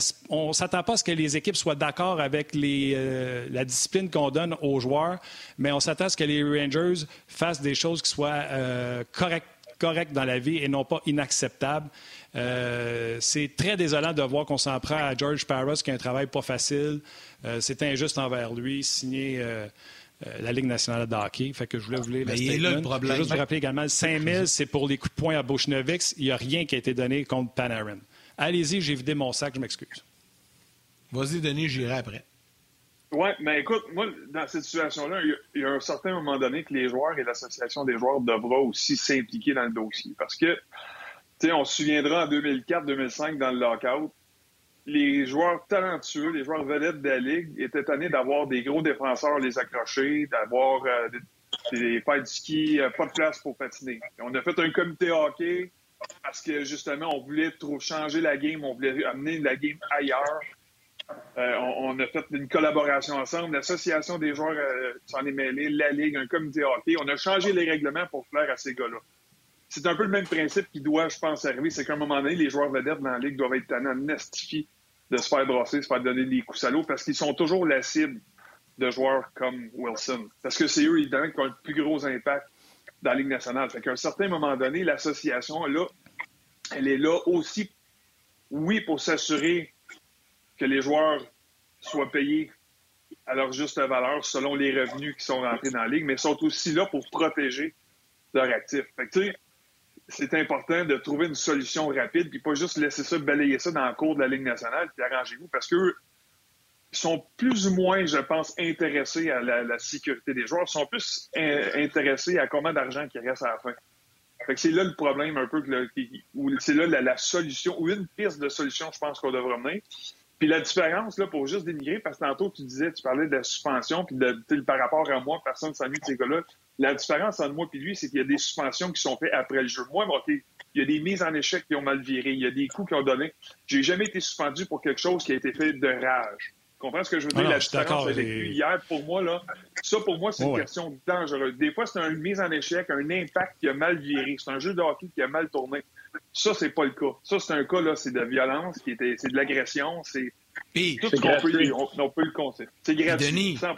s'attend pas à ce que les équipes soient d'accord avec euh, la discipline qu'on donne aux joueurs, mais on s'attend à ce que les Rangers fassent des choses qui soient euh, correctes dans la vie et non pas inacceptables. Euh, c'est très désolant de voir qu'on s'en prend à George Parros, qui a un travail pas facile. c'est injuste envers lui, signé la Ligue nationale de hockey. Fait que je voulais vous lire le statement. Là, le problème. Je veux juste vous rappeler également, le 5 000, c'est pour les coups de poing à Bouchnevics. Il n'y a rien qui a été donné contre Panarin. Allez-y, j'ai vidé mon sac, je m'excuse. Vas-y, Denis, j'irai après. Oui, mais écoute, moi, dans cette situation-là, il y, a un certain moment donné que les joueurs et l'association des joueurs devra aussi s'impliquer dans le dossier. Parce que, tu sais, on se souviendra en 2004-2005 dans le lockout, les joueurs talentueux, les joueurs vedettes de la Ligue étaient tannés d'avoir des gros défenseurs les accrocher, d'avoir euh, des, des du ski, euh, pas de place pour patiner. On a fait un comité hockey parce que justement, on voulait changer la game, on voulait amener la game ailleurs. Euh, on, a fait une collaboration ensemble. L'association des joueurs s'en est mêlée, la Ligue, un comité hockey. On a changé les règlements pour plaire à ces gars-là. C'est un peu le même principe qui doit, je pense, arriver. C'est qu'à un moment donné, les joueurs vedettes dans la Ligue doivent être tannés de se faire brasser, se faire donner des coups salauds parce qu'ils sont toujours la cible de joueurs comme Wilson. Parce que c'est eux, évidemment, qui ont le plus gros impact dans la Ligue nationale. Fait qu'à un certain moment donné, l'association, là, elle est là aussi, oui, pour s'assurer que les joueurs soient payés à leur juste valeur selon les revenus qui sont rentrés dans la Ligue, mais sont aussi là pour protéger leurs actifs. Fait que, c'est important de trouver une solution rapide, puis pas juste laisser ça, balayer ça dans le cours de la Ligue nationale, puis arrangez-vous, parce qu'eux sont plus ou moins, je pense, intéressés à la, sécurité des joueurs, sont plus intéressés à combien d'argent qui reste à la fin. Que c'est là le problème un peu, ou c'est là la, solution, ou une piste de solution, je pense qu'on devrait mener. Puis la différence, là, pour juste dénigrer, parce que tantôt, tu disais, tu parlais de la suspension, puis de, par rapport à moi, personne ne s'ennuie de ces gars-là. La différence entre moi et lui, c'est qu'il y a des suspensions qui sont faites après le jeu. Moi, OK, il y a des mises en échec qui ont mal viré, il y a des coups qui ont donné. J'ai jamais été suspendu pour quelque chose qui a été fait de rage. Tu comprends ce que je veux dire? Ah la différence avec lui hier, pour moi, là, ça, pour moi, c'est une question dangereuse. Des fois, c'est une mise en échec, un impact qui a mal viré. C'est un jeu de hockey qui a mal tourné. Ça, c'est pas le cas. Ça, c'est un cas, là, c'est de violence, qui était, c'est de l'agression, c'est tout ce qu'on peut, on, peut le concept. C'est gratuit, Denis, 100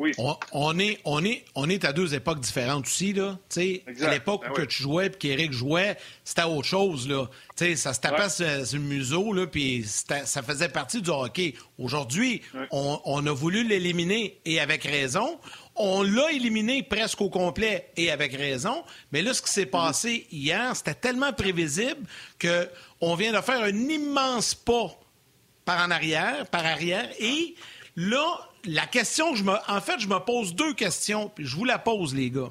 oui. On, est, on, est, on est à deux époques différentes aussi. Là. à l'époque ben où tu jouais et qu'Éric jouait, c'était autre chose. Là. ça se tapait sur, le museau, puis ça faisait partie du hockey. Aujourd'hui, on, on, a voulu l'éliminer et avec raison. On l'a éliminé presque au complet et avec raison. Mais là, ce qui s'est mm-hmm. passé hier, c'était tellement prévisible qu'on vient de faire un immense pas par en arrière, par arrière. Et là, la question, je me, en fait, je me pose deux questions, puis je vous la pose, les gars.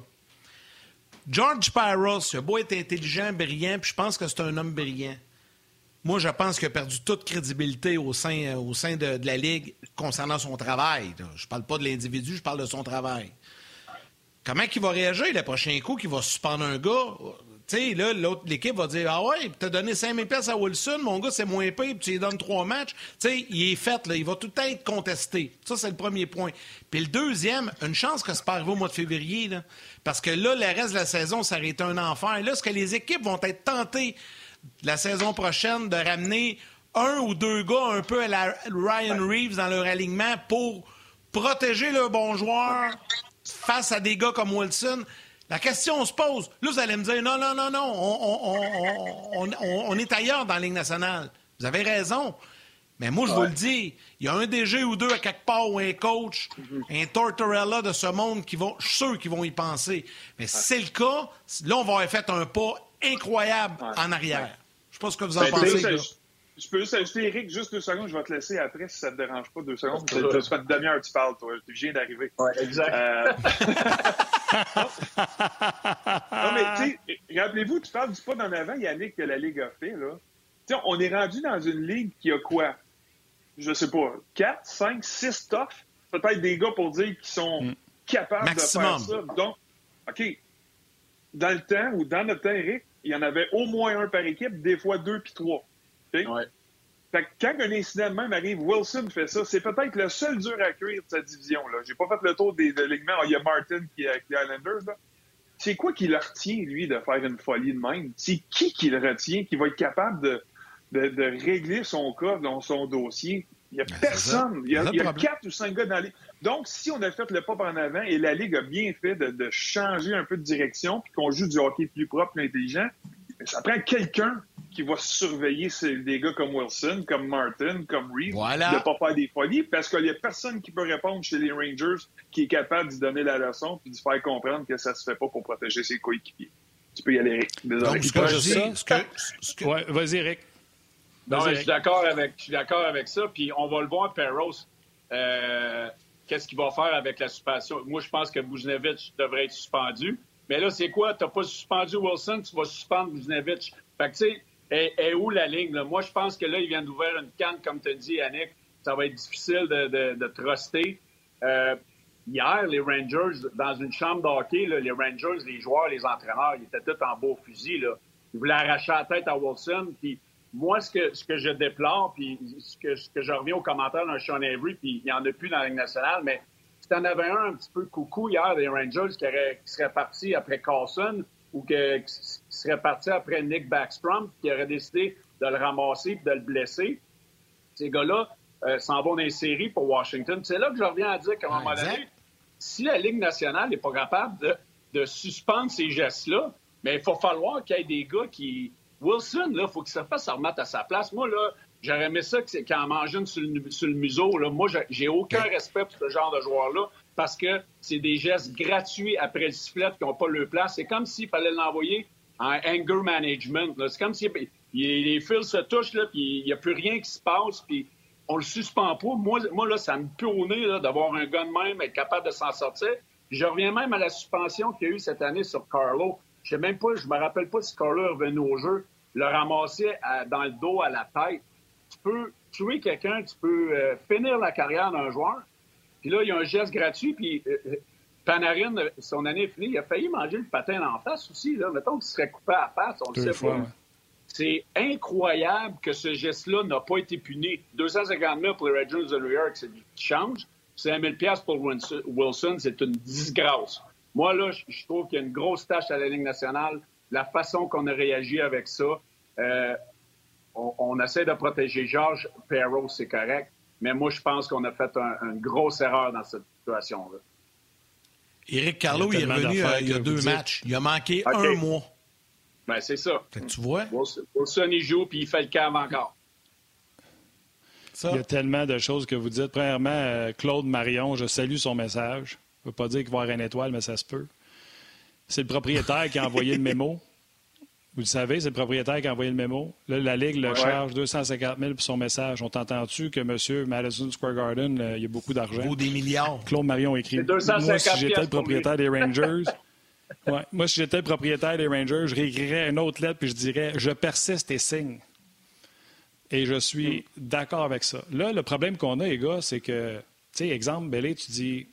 George Pyros, a beau être intelligent, brillant, puis je pense que c'est un homme brillant. Moi, je pense qu'il a perdu toute crédibilité au sein, au sein de, la Ligue concernant son travail. Je parle pas de l'individu, je parle de son travail. Comment il va réagir le prochain coup qu'il va suspendre un gars? Sais, là, l'autre, l'équipe va dire Ah ouais, t'as donné 5000 pièces à Wilson, mon gars, c'est moins pire, puis tu lui donnes trois matchs. Il est fait, là, il va tout être contesté. Ça, c'est le premier point. Puis le deuxième, une chance que c'est pas arrivé au mois de février, là, parce que là, le reste de la saison, ça aurait été un enfer. Là, ce que les équipes vont être tentées la saison prochaine de ramener un ou deux gars un peu à la Ryan Reeves dans leur alignement pour protéger leurs bons joueurs face à des gars comme Wilson. La question se pose. Là, vous allez me dire, non, non, non, non, on, est ailleurs dans la Ligue nationale. Vous avez raison. Mais moi, je vous le dis, il y a un DG ou deux à quelque part ou un coach, un Tortorella de ce monde qui vont, je suis sûr qu'ils vont y penser. Mais si c'est le cas, là, on va avoir fait un pas incroyable en arrière. Je ne sais pas ce que vous en ben, pensez. Je peux juste ajouter, Eric, juste deux secondes, je vais te laisser après si ça ne te dérange pas, deux secondes. Ça fait une demi-heure que tu parles, toi. Tu viens d'arriver. Oui, exact. Euh, non, mais tu sais, rappelez-vous, tu parles du pas d'en avant, Yannick, que la Ligue a fait, là. sais, on est rendu dans une ligue qui a quoi? Je sais pas, 4, 5, 6 toughs? Peut-être des gars pour dire qu'ils sont mm. capables de faire ça. Donc, OK, dans le temps, ou dans notre temps, Eric, il y en avait au moins un par équipe, des fois deux puis trois. Fait que quand un incident même arrive, Wilson fait ça, c'est peut-être le seul dur à cuire de sa division-là. J'ai pas fait le tour des, lignements. Il y a Martin qui est les Islanders. C'est quoi qui le retient, lui, de faire une folie de même? C'est qui qui le retient, qui va être capable de, de, régler son cas dans son dossier? Il n'y a ben, personne. Il y a, quatre ou cinq gars dans la Ligue. Donc, si on a fait le pas en avant et la Ligue a bien fait de, de changer un peu de direction, puis qu'on joue du hockey plus propre, plus intelligent, ça prend quelqu'un qui va surveiller des gars comme Wilson, comme Martin, comme Reeve, de ne pas faire des folies, parce qu'il n'y a personne qui peut répondre chez les Rangers qui est capable de donner la leçon puis de faire comprendre que ça se fait pas pour protéger ses coéquipiers. Tu peux y aller, Eric. Désolé. ce que je dis, ce que, Ouais, vas-y, Eric. Non, je suis d'accord avec, je suis d'accord avec ça. Puis on va le voir, Perros. Euh, qu'est-ce qu'il va faire avec la suspension? Moi, je pense que Buznevic devrait être suspendu. Mais là, c'est quoi? Tu n'as pas suspendu Wilson, tu vas suspendre Buznevic. Fait que, tu sais, est, où la ligne? Moi, je pense que là, il vient d'ouvrir une canne, comme tu dit, Yannick. Ça va être difficile de, de, de truster. Euh, hier, les Rangers, dans une chambre d'hockey, les Rangers, les joueurs, les entraîneurs, ils étaient tous en beau fusil. Ils voulaient arracher la tête à Wilson. Puis moi, ce que, ce que je déplore, puis ce que, ce que je reviens aux commentaires d'un Sean Avery, puis il n'y en a plus dans la Ligue nationale, mais tu en avais un un petit peu coucou hier des Rangers qui, serait parti après Carlson ou qui serait parti après Nick Backstrom qui aurait décidé de le ramasser et de le blesser. Ces gars-là euh, s'en vont dans les séries pour Washington. C'est là que je reviens à dire qu'à un moment donné, si la Ligue nationale n'est pas capable de, suspendre ces gestes-là, mais il faut falloir qu'il y ait des gars qui. Wilson, là, il faut qu'il se fasse remettre à sa place. Moi, là, J'aurais aimé ça qu'il en mange une sur le, museau. Là. Moi, j'ai aucun respect pour ce genre de joueur-là parce que c'est des gestes gratuits après le sifflet qui n'ont pas leur place. C'est comme s'il fallait l'envoyer en anger management. C'est comme si les fils se touchent, là, puis il n'y a plus rien qui se passe, puis on le suspend pas. Moi, moi là, ça me pue au nez d'avoir un gars de même, être capable de s'en sortir. Je reviens même à la suspension qu'il y a eu cette année sur Carlo. Je sais même pas, je me rappelle pas si Carlo est revenu au jeu, le ramasser dans le dos à la tête tu peux tuer quelqu'un, tu peux euh, finir la carrière d'un joueur. Puis là, il y a un geste gratuit, puis euh, Panarin, son année est finie, il a failli manger le patin en face aussi. Là. Mettons qu'il serait coupé à la face, on le sait pas. C'est incroyable que ce geste-là n'a pas été puni. 250 000 pour les Rangers de New York, c'est du change. C'est 1 000 pour Wilson, c'est une disgrâce. Moi, là, je trouve qu'il y a une grosse tâche à la Ligue nationale. La façon qu'on a réagi avec ça, euh, on, essaie de protéger Georges Perrault, c'est correct, mais moi, je pense qu'on a fait une grosse erreur dans cette situation-là. Éric Carlo, il, est revenu euh, il y a deux matchs. Il a manqué un mois. Ben, c'est ça. tu vois? Wilson, il joue, puis il fait le cave encore. Il y a tellement de choses que vous dites. Premièrement, euh, Claude Marion, je salue son message. Je ne veux pas dire qu'il va y avoir une étoile, mais ça se peut. C'est le propriétaire qui a envoyé le mémo. Vous le savez, c'est le propriétaire qui a envoyé le mémo. Là, la Ligue le charge 250 000 pour son message. On t'entend-tu que M. Madison Square Garden, euh, il y a beaucoup d'argent? Vaut des milliards. Claude Marion écrit. Moi, si j'étais le propriétaire des Rangers, moi, si j'étais le propriétaire des Rangers, je réécrirais une autre lettre puis je dirais Je persiste et signe. Et je suis d'accord avec ça. Là, le problème qu'on a, les gars, c'est que, tu sais, exemple, Bellé, tu dis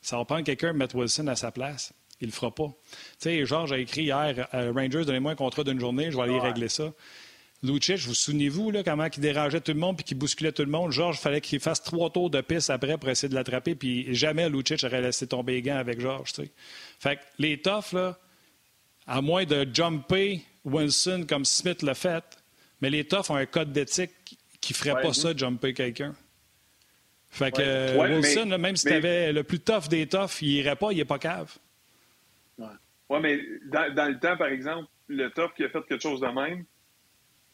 Ça va prendre quelqu'un mettre Wilson à sa place. Il le fera pas. Tu sais, Georges a écrit hier Rangers, donnez-moi un contrat d'une journée, je vais aller régler ça. Lucic, vous souvenez-vous là, comment il dérangeait tout le monde puis qu'il bousculait tout le monde? Georges, il fallait qu'il fasse trois tours de piste après pour essayer de l'attraper, puis jamais Lucic aurait laissé tomber les gants avec Georges. Fait que les toughs, là, à moins de jumper Wilson comme Smith l'a fait, mais les toughs ont un code d'éthique qui ne ferait pas ça, jumper quelqu'un. Fait que Wilson, même si tu avais le plus tough des toughs, il irait pas, il n'est pas cave. Oui, mais dans, le temps, par exemple, le tough qui a fait quelque chose de même,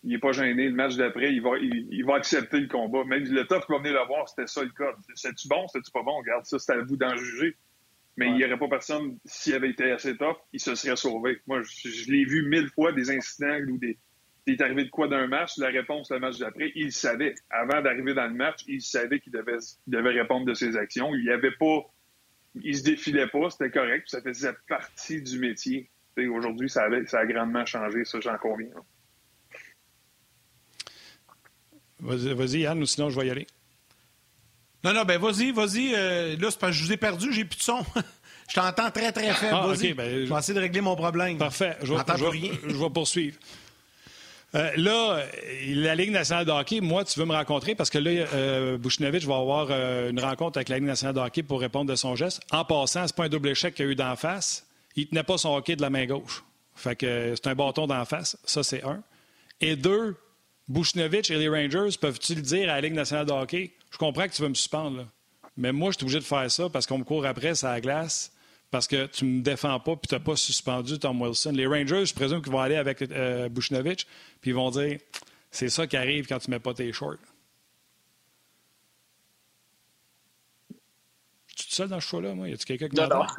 il n'est pas gêné. Le match d'après, il va, il, va accepter le combat. Même le tough qui va venir le voir, c'était ça le code. C'est-tu bon, c'est-tu pas bon? Regarde, ça, c'est à vous d'en juger. Mais il n'y aurait pas personne, s'il avait été assez tough, il se serait sauvé. Moi, je, l'ai vu mille fois, des incidents où des, il est arrivé de quoi d'un match, la réponse le match d'après, il savait. Avant d'arriver dans le match, il savait qu'il devait, devait répondre de ses actions. Il n'y avait pas il se défilait pas, c'était correct, ça faisait partie du métier. Aujourd'hui, ça, ça, a grandement changé, ça, j'en conviens. Vas-y, Yann, ou sinon je vais y aller. Non, non, ben vas-y, vas-y. Euh, là, c'est parce que je vous ai perdu, j'ai plus de son. je t'entends très, très faible. Ah, vas-y. Ben, je vais essayer de régler mon problème. Parfait. Je, je, je vais poursuivre. Euh, là, la Ligue nationale de hockey, moi, tu veux me rencontrer parce que là, euh, va avoir euh, une rencontre avec la Ligue nationale de hockey pour répondre de son geste. En passant, c'est pas un double échec qu'il y a eu d'en face. Il tenait pas son hockey de la main gauche. Fait que c'est un bâton d'en face. Ça, c'est un. Et deux, Bouchnevic et les Rangers peuvent-ils dire à la Ligue nationale de hockey? Je comprends que tu veux me suspendre, mais moi, je suis obligé de faire ça parce qu'on me court après, ça la glace parce que tu ne me défends pas puis tu n'as pas suspendu Tom Wilson. Les Rangers, je présume qu'ils vont aller avec euh, puis ils vont dire c'est ça qui arrive quand tu ne mets pas tes shorts. Je suis tout seul dans ce choix-là, moi? Y a-t-il quelqu'un qui m'entend?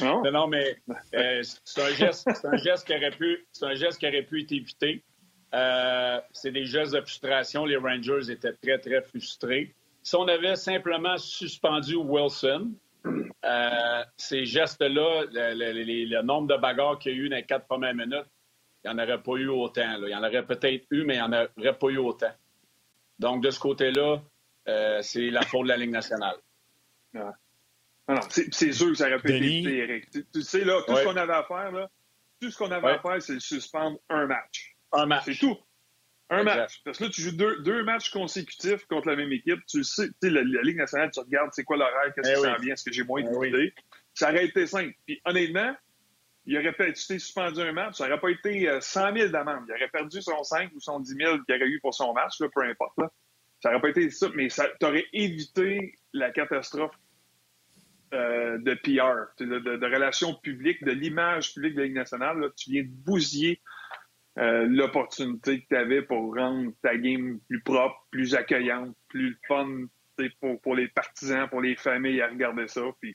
Non. non? non, mais euh, c'est un, geste, un geste qui aurait pu, c'est un geste qui aurait pu être évité. Euh, c'est des gestes de frustration. Les Rangers étaient très, très frustrés. Si on avait simplement suspendu Wilson, euh, ces gestes-là, le, nombre de bagarres qu'il y a eu dans les quatre premières minutes, il n'y en aurait pas eu autant. Il y en aurait peut-être eu, mais il n'y en aurait pas eu autant. Donc, de ce côté-là, euh, c'est la faute de la Ligue nationale. c'est sûr que ça aurait pu être Tu, sais, là, tout ce qu'on avait à faire, là, tout ce qu'on avait à faire, c'est suspendre un match. Un match. C'est tout. Un match. Parce que là, tu joues deux, matchs consécutifs contre la même équipe. Tu sais, la, la Ligue nationale, tu regardes c'est quoi l'horaire, qu'est-ce eh qui s'en vient, est-ce que j'ai moins de eh Ça aurait été simple. Puis honnêtement, il aurait pas été suspendu un match, ça n'aurait pas été 100 euh, 000 d'amende. Il aurait perdu son 5 ou son 10 000 qu'il aurait eu pour son match, là, peu importe. Là. Ça n'aurait pas été ça, mais ça t'aurait évité la catastrophe euh, de PR, de, de, relations publiques, de l'image publique de la Ligue nationale. Là. Tu viens de bousiller euh, l'opportunité que tu avais pour rendre ta game plus propre, plus accueillante, plus fun pour, pour les partisans, pour les familles à regarder ça. Puis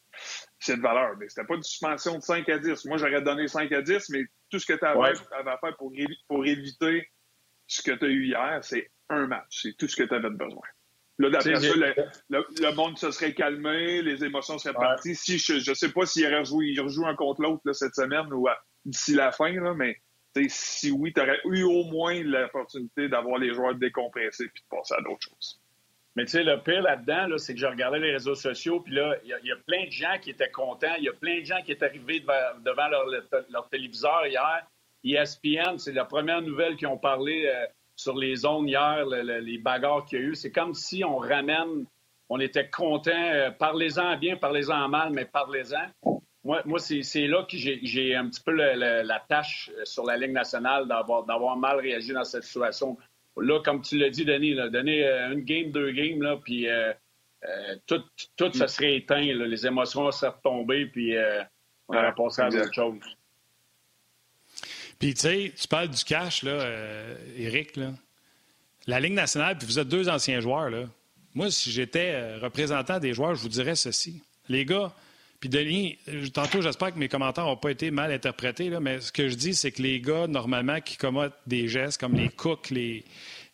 c'est de valeur. Mais c'était pas une suspension de 5 à 10. Moi, j'aurais donné 5 à 10, mais tout ce que tu avais, à faire pour, pour éviter ce que tu as eu hier, c'est un match. C'est tout ce que tu avais besoin. Là, d'après ça, le, monde se serait calmé, les émotions seraient parties. Si je ne sais pas s'il aurait joué, il rejoue un contre l'autre cette semaine ou d'ici la fin, là, mais si oui, tu aurais eu au moins l'opportunité d'avoir les joueurs décompressés puis de passer à d'autres choses. Mais tu sais, le pire là-dedans, c'est que je regardais les réseaux sociaux, puis là, il y, a plein de gens qui étaient contents. Il y a plein de gens qui étaient arrivés devant, leur, téléviseur hier. ESPN, c'est la première nouvelle qui ont parlé euh, sur les zones hier, les bagarres qu'il y a eu. C'est comme si on ramène, on était content. Euh, parlez-en bien, parlez-en mal, mais parlez-en. Moi, moi c'est là que j'ai un petit peu la tâche euh, sur la Ligue nationale d'avoir mal réagi dans cette situation. Là, comme tu l'as dit, Denis, donner euh, une game, deux games, là, puis euh, euh, tout, tout ça serait éteint. les émotions seraient retombées, puis on aurait passé à d'autres choses. Puis, tu sais, tu parles du cash, là, Eric, là. La Ligue nationale, puis vous êtes deux anciens joueurs, là. Moi, si j'étais représentant des joueurs, je vous dirais ceci. Les gars, puis Denis, tantôt, j'espère que mes commentaires n'ont pas été mal interprétés, là, mais ce que je dis, c'est que les gars, normalement, qui commettent des gestes comme les cooks, les,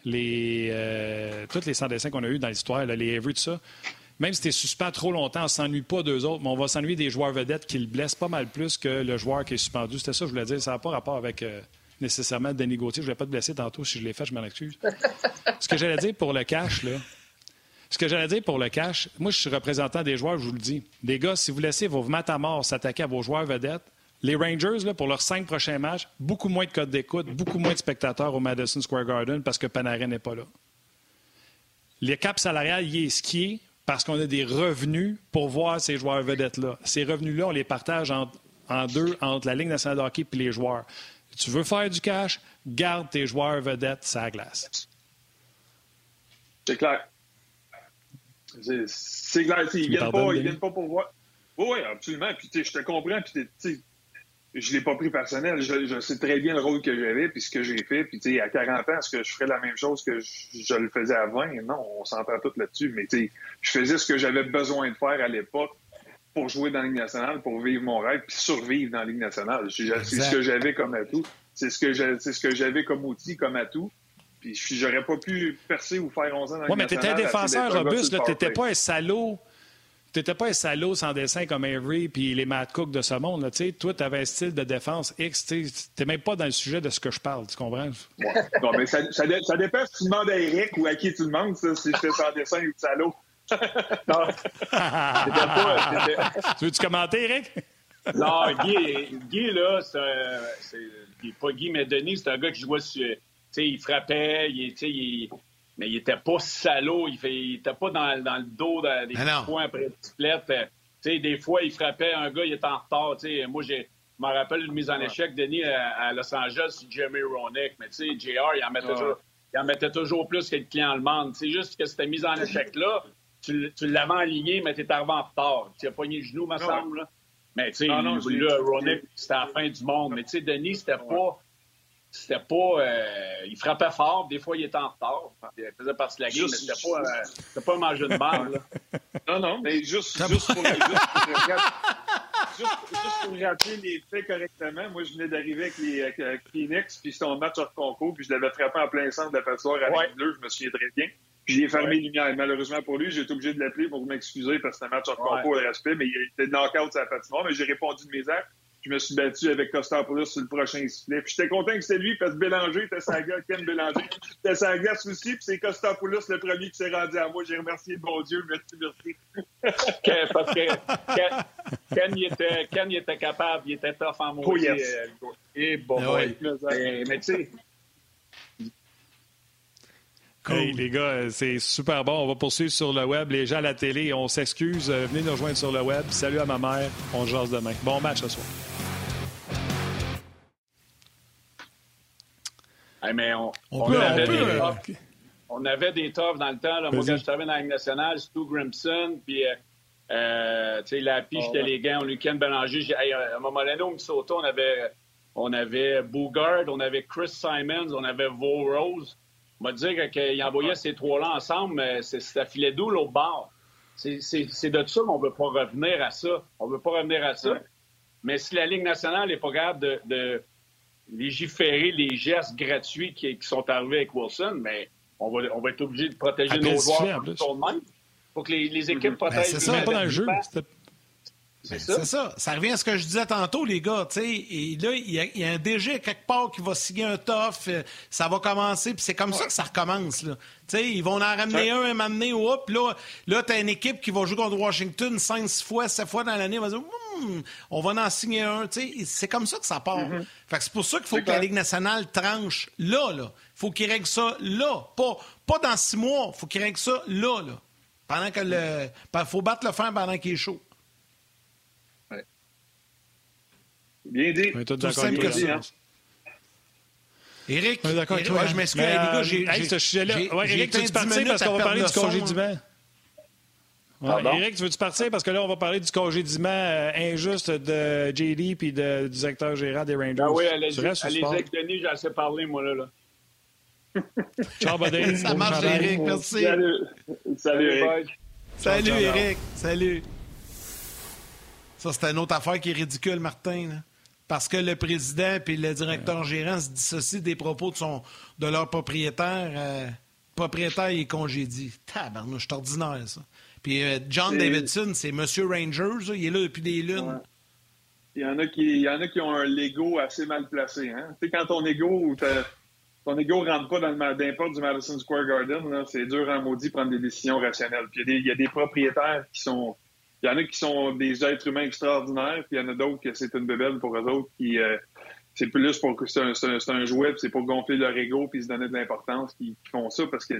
les, euh, toutes les sans-dessins qu'on a eu dans l'histoire, les Avery, tout ça, même si tu es suspend trop longtemps, on ne s'ennuie pas d'eux autres, mais on va s'ennuyer des joueurs vedettes qui le blessent pas mal plus que le joueur qui est suspendu. C'était ça je voulais dire. Ça n'a pas rapport avec euh, nécessairement Denis Gauthier. Je ne voulais pas te blesser tantôt. Si je l'ai fait, je m'en excuse. ce que j'allais dire pour le cash, là, ce que j'allais dire pour le cash, moi, je suis représentant des joueurs, je vous le dis. Les gars, si vous laissez vos mort s'attaquer à vos joueurs vedettes, les Rangers, là, pour leurs cinq prochains matchs, beaucoup moins de codes d'écoute, beaucoup moins de spectateurs au Madison Square Garden parce que Panarin n'est pas là. Les caps salariales, y est skié parce qu'on a des revenus pour voir ces joueurs vedettes-là. Ces revenus-là, on les partage en, deux entre la Ligue nationale de hockey et les joueurs. Tu veux faire du cash, garde tes joueurs vedettes sa glace. C'est clair. C'est clair. Ils viennent, pas, viennent pas pour voir. Oui, absolument. Puis, je te comprends. Puis, je ne l'ai pas pris personnel. Je, sais très bien le rôle que j'avais, puis ce que j'ai fait. Puis, à 40 ans, est-ce que je ferais la même chose que je, le faisais à 20? Non, on s'entend tout là-dessus. Mais, je faisais ce que j'avais besoin de faire à l'époque pour jouer dans la Ligue nationale, pour vivre mon rêve, puis survivre dans la Ligue nationale. C'est ce que j'avais comme atout. C'est ce que j'avais comme outil, comme atout. Puis j'aurais pas pu percer ou faire 11 ans dans Oui, mais tu étais un défenseur robuste, tu n'étais pas un salaud. Tu n'étais pas un salaud sans dessin comme Avery puis les Matt Cook de ce monde. Là, toi, tu avais un style de défense X. Tu n'es même pas dans le sujet de ce que je parle. Tu comprends? Non, mais ça, ça, ça, dépend si tu demandes à Eric ou à qui tu demandes, ça, si c'est sans dessin ou salaud. non. pas, tu veux-tu commenter, Eric? non, Guy, Guy là, c'est pas Guy, mais Denis, c'est un gars qui jouait sur il frappait, il, mais il était pas salaud, il, fait, était pas dans, le dos des points après le sais, des fois, il frappait un gars, il était en retard. moi, j'ai, je me rappelle une mise en échec, Denis, à, Los Angeles, Jeremy Roenick. Mais tu sais, JR, il en, mettait toujours, il en mettait toujours plus que le client allemand. C'est juste que cette mise en échec-là, tu, tu l'avais aligné, mais tu étais arrivé en retard. Tu as pogné le genou, me semble. Mais tu sais, là, Roenick, c'était la fin du monde. Mais tu sais, Denis, c'était pas c'était pas. Euh, il frappait fort, des fois il était en retard. Il faisait partie de la game, mais c'était pas, euh, c'était pas un manger de balle. Non, non, mais juste, juste, pour, juste, pour, rappeler les faits correctement, moi je venais d'arriver avec les avec Phoenix, puis c'était un match hors concours, puis je l'avais frappé en plein centre de la patinoire avec ouais. bleu, je me souviens très bien. Puis j'ai fermé les lumières. Malheureusement pour lui, j'ai été obligé de l'appeler pour m'excuser parce que c'était un match hors concours, le respect, mais il était knock-out sur la patinoire, mais j'ai répondu de mes actes je me suis battu avec Costopoulos sur le prochain sifflet. Puis j'étais content que c'était lui, parce que Bélanger était sa gueule, Ken Bélanger. C'était sa glace aussi, puis c'est Costopoulos le premier qui s'est rendu à moi. J'ai remercié le bon Dieu, merci, merci. parce que Ken, il était, Ken, il était capable, il était tough en moi. Oh, yes. Euh, et bon, ah mais, tu sais, Hey, les gars, c'est super bon. On va poursuivre sur le web. Les gens à la télé, on s'excuse. Euh, venez nous rejoindre sur le web. Salut à ma mère. On jase demain. Bon match ce soir. Mais on, on, avait des euh, on, avait des toughs dans le temps. Là. Moi, quand je travaillais dans la Ligue nationale, Stu Grimson, puis euh, euh tu sais, la piche oh, les gants, on eu Ken Bélanger. à un moment donné, au Minnesota, on avait, on avait Bougard, on avait Chris Simons, on avait Vo Rose. On va dire qu'il envoyait ces trois-là ensemble, mais ça filait d'où l'autre bord? C'est de ça qu'on ne veut pas revenir à ça. On ne veut pas revenir à ça. Mais si la Ligue nationale n'est pas capable de, de légiférer les gestes gratuits qui, sont arrivés avec Wilson, mais on va, on va être obligé de protéger nos joueurs tout le monde. Il faut que les, équipes protègent. c'est ça, pas dans le jeu. Ben, c'est ça? ça. revient à ce que je disais tantôt, les gars. Et là, il y, a, un DG quelque part qui va signer un tof. Euh, ça va commencer. Puis c'est comme ça que ça recommence. Là. ils vont en ramener un, un m'amener ou Puis là, là tu as une équipe qui va jouer contre Washington 5 fois, 7 fois dans l'année. On va dire, hmm, on va en signer un. C'est comme ça que ça part. Mm-hmm. c'est pour ça qu'il faut que la Ligue nationale tranche là. là. faut qu'il règle ça là. Pas, pas dans six mois. faut qu'il règle ça là. là. Pendant que le. Il faut battre le fer pendant qu'il est chaud. Bien dit. tout simple que ça. Éric, je m'excuse, les gars, euh, j'ai... ce sujet-là... Éric, tu veux-tu partir parce qu'on va parler du congédiement? Ouais, Éric, tu veux-tu partir? Parce que là, on va parler du congédiement euh, injuste de JD puis du directeur gérant des Rangers. Ah oui, allez-y, allez Denis, j'ai assez parlé, moi, là. là. Ciao, buddy. Ça marche, Éric, merci. Salut. Salut, Éric. Salut, Éric. Salut. Ça, c'est une autre affaire qui est ridicule, Martin. Là parce que le président et le directeur gérant se dissocient des propos de, son, de leur propriétaire. Euh, propriétaire est congédié. Tabarnouche, c'est ordinaire, ça. Puis euh, John Davidson, c'est Monsieur Rangers, il est là depuis des lunes. Il y, en a qui, il y en a qui ont un Lego assez mal placé. Hein? Tu sais, quand ton ego, ton ego rentre pas dans le porte du Madison Square Garden, c'est dur en maudit de prendre des décisions rationnelles. Puis il y, a des propriétaires qui sont il y en a qui sont des êtres humains extraordinaires, puis il y en a d'autres que c'est une bébelle pour eux autres qui euh, c'est plus pour que c'est un, un, jouet, c'est pour gonfler leur ego puis se donner de l'importance qui, font ça parce que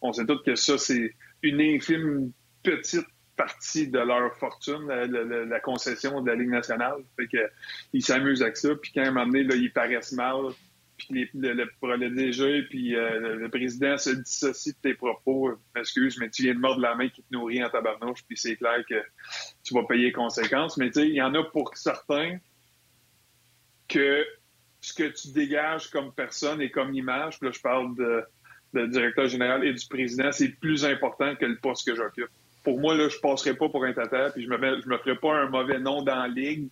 on sait tous que ça c'est une infime petite partie de leur fortune, la, concession de la Ligue nationale. Fait que ils s'amusent avec ça, puis quand à un moment donné, là, ils paraissent mal, puis le, le, le, DG puis euh, le président se dissocie de tes propos. Excuse, mais tu viens de mordre la main qui te nourrit en tabarnouche, puis c'est clair que tu vas payer les conséquences. Mais tu sais, il y en a pour certains que ce que tu dégages comme personne et comme image, puis là, je parle de, de directeur général et du président, c'est plus important que le poste que j'occupe. Pour moi, là, je passerai pas pour un tata, puis je me, je me ferai pas un mauvais nom dans la ligue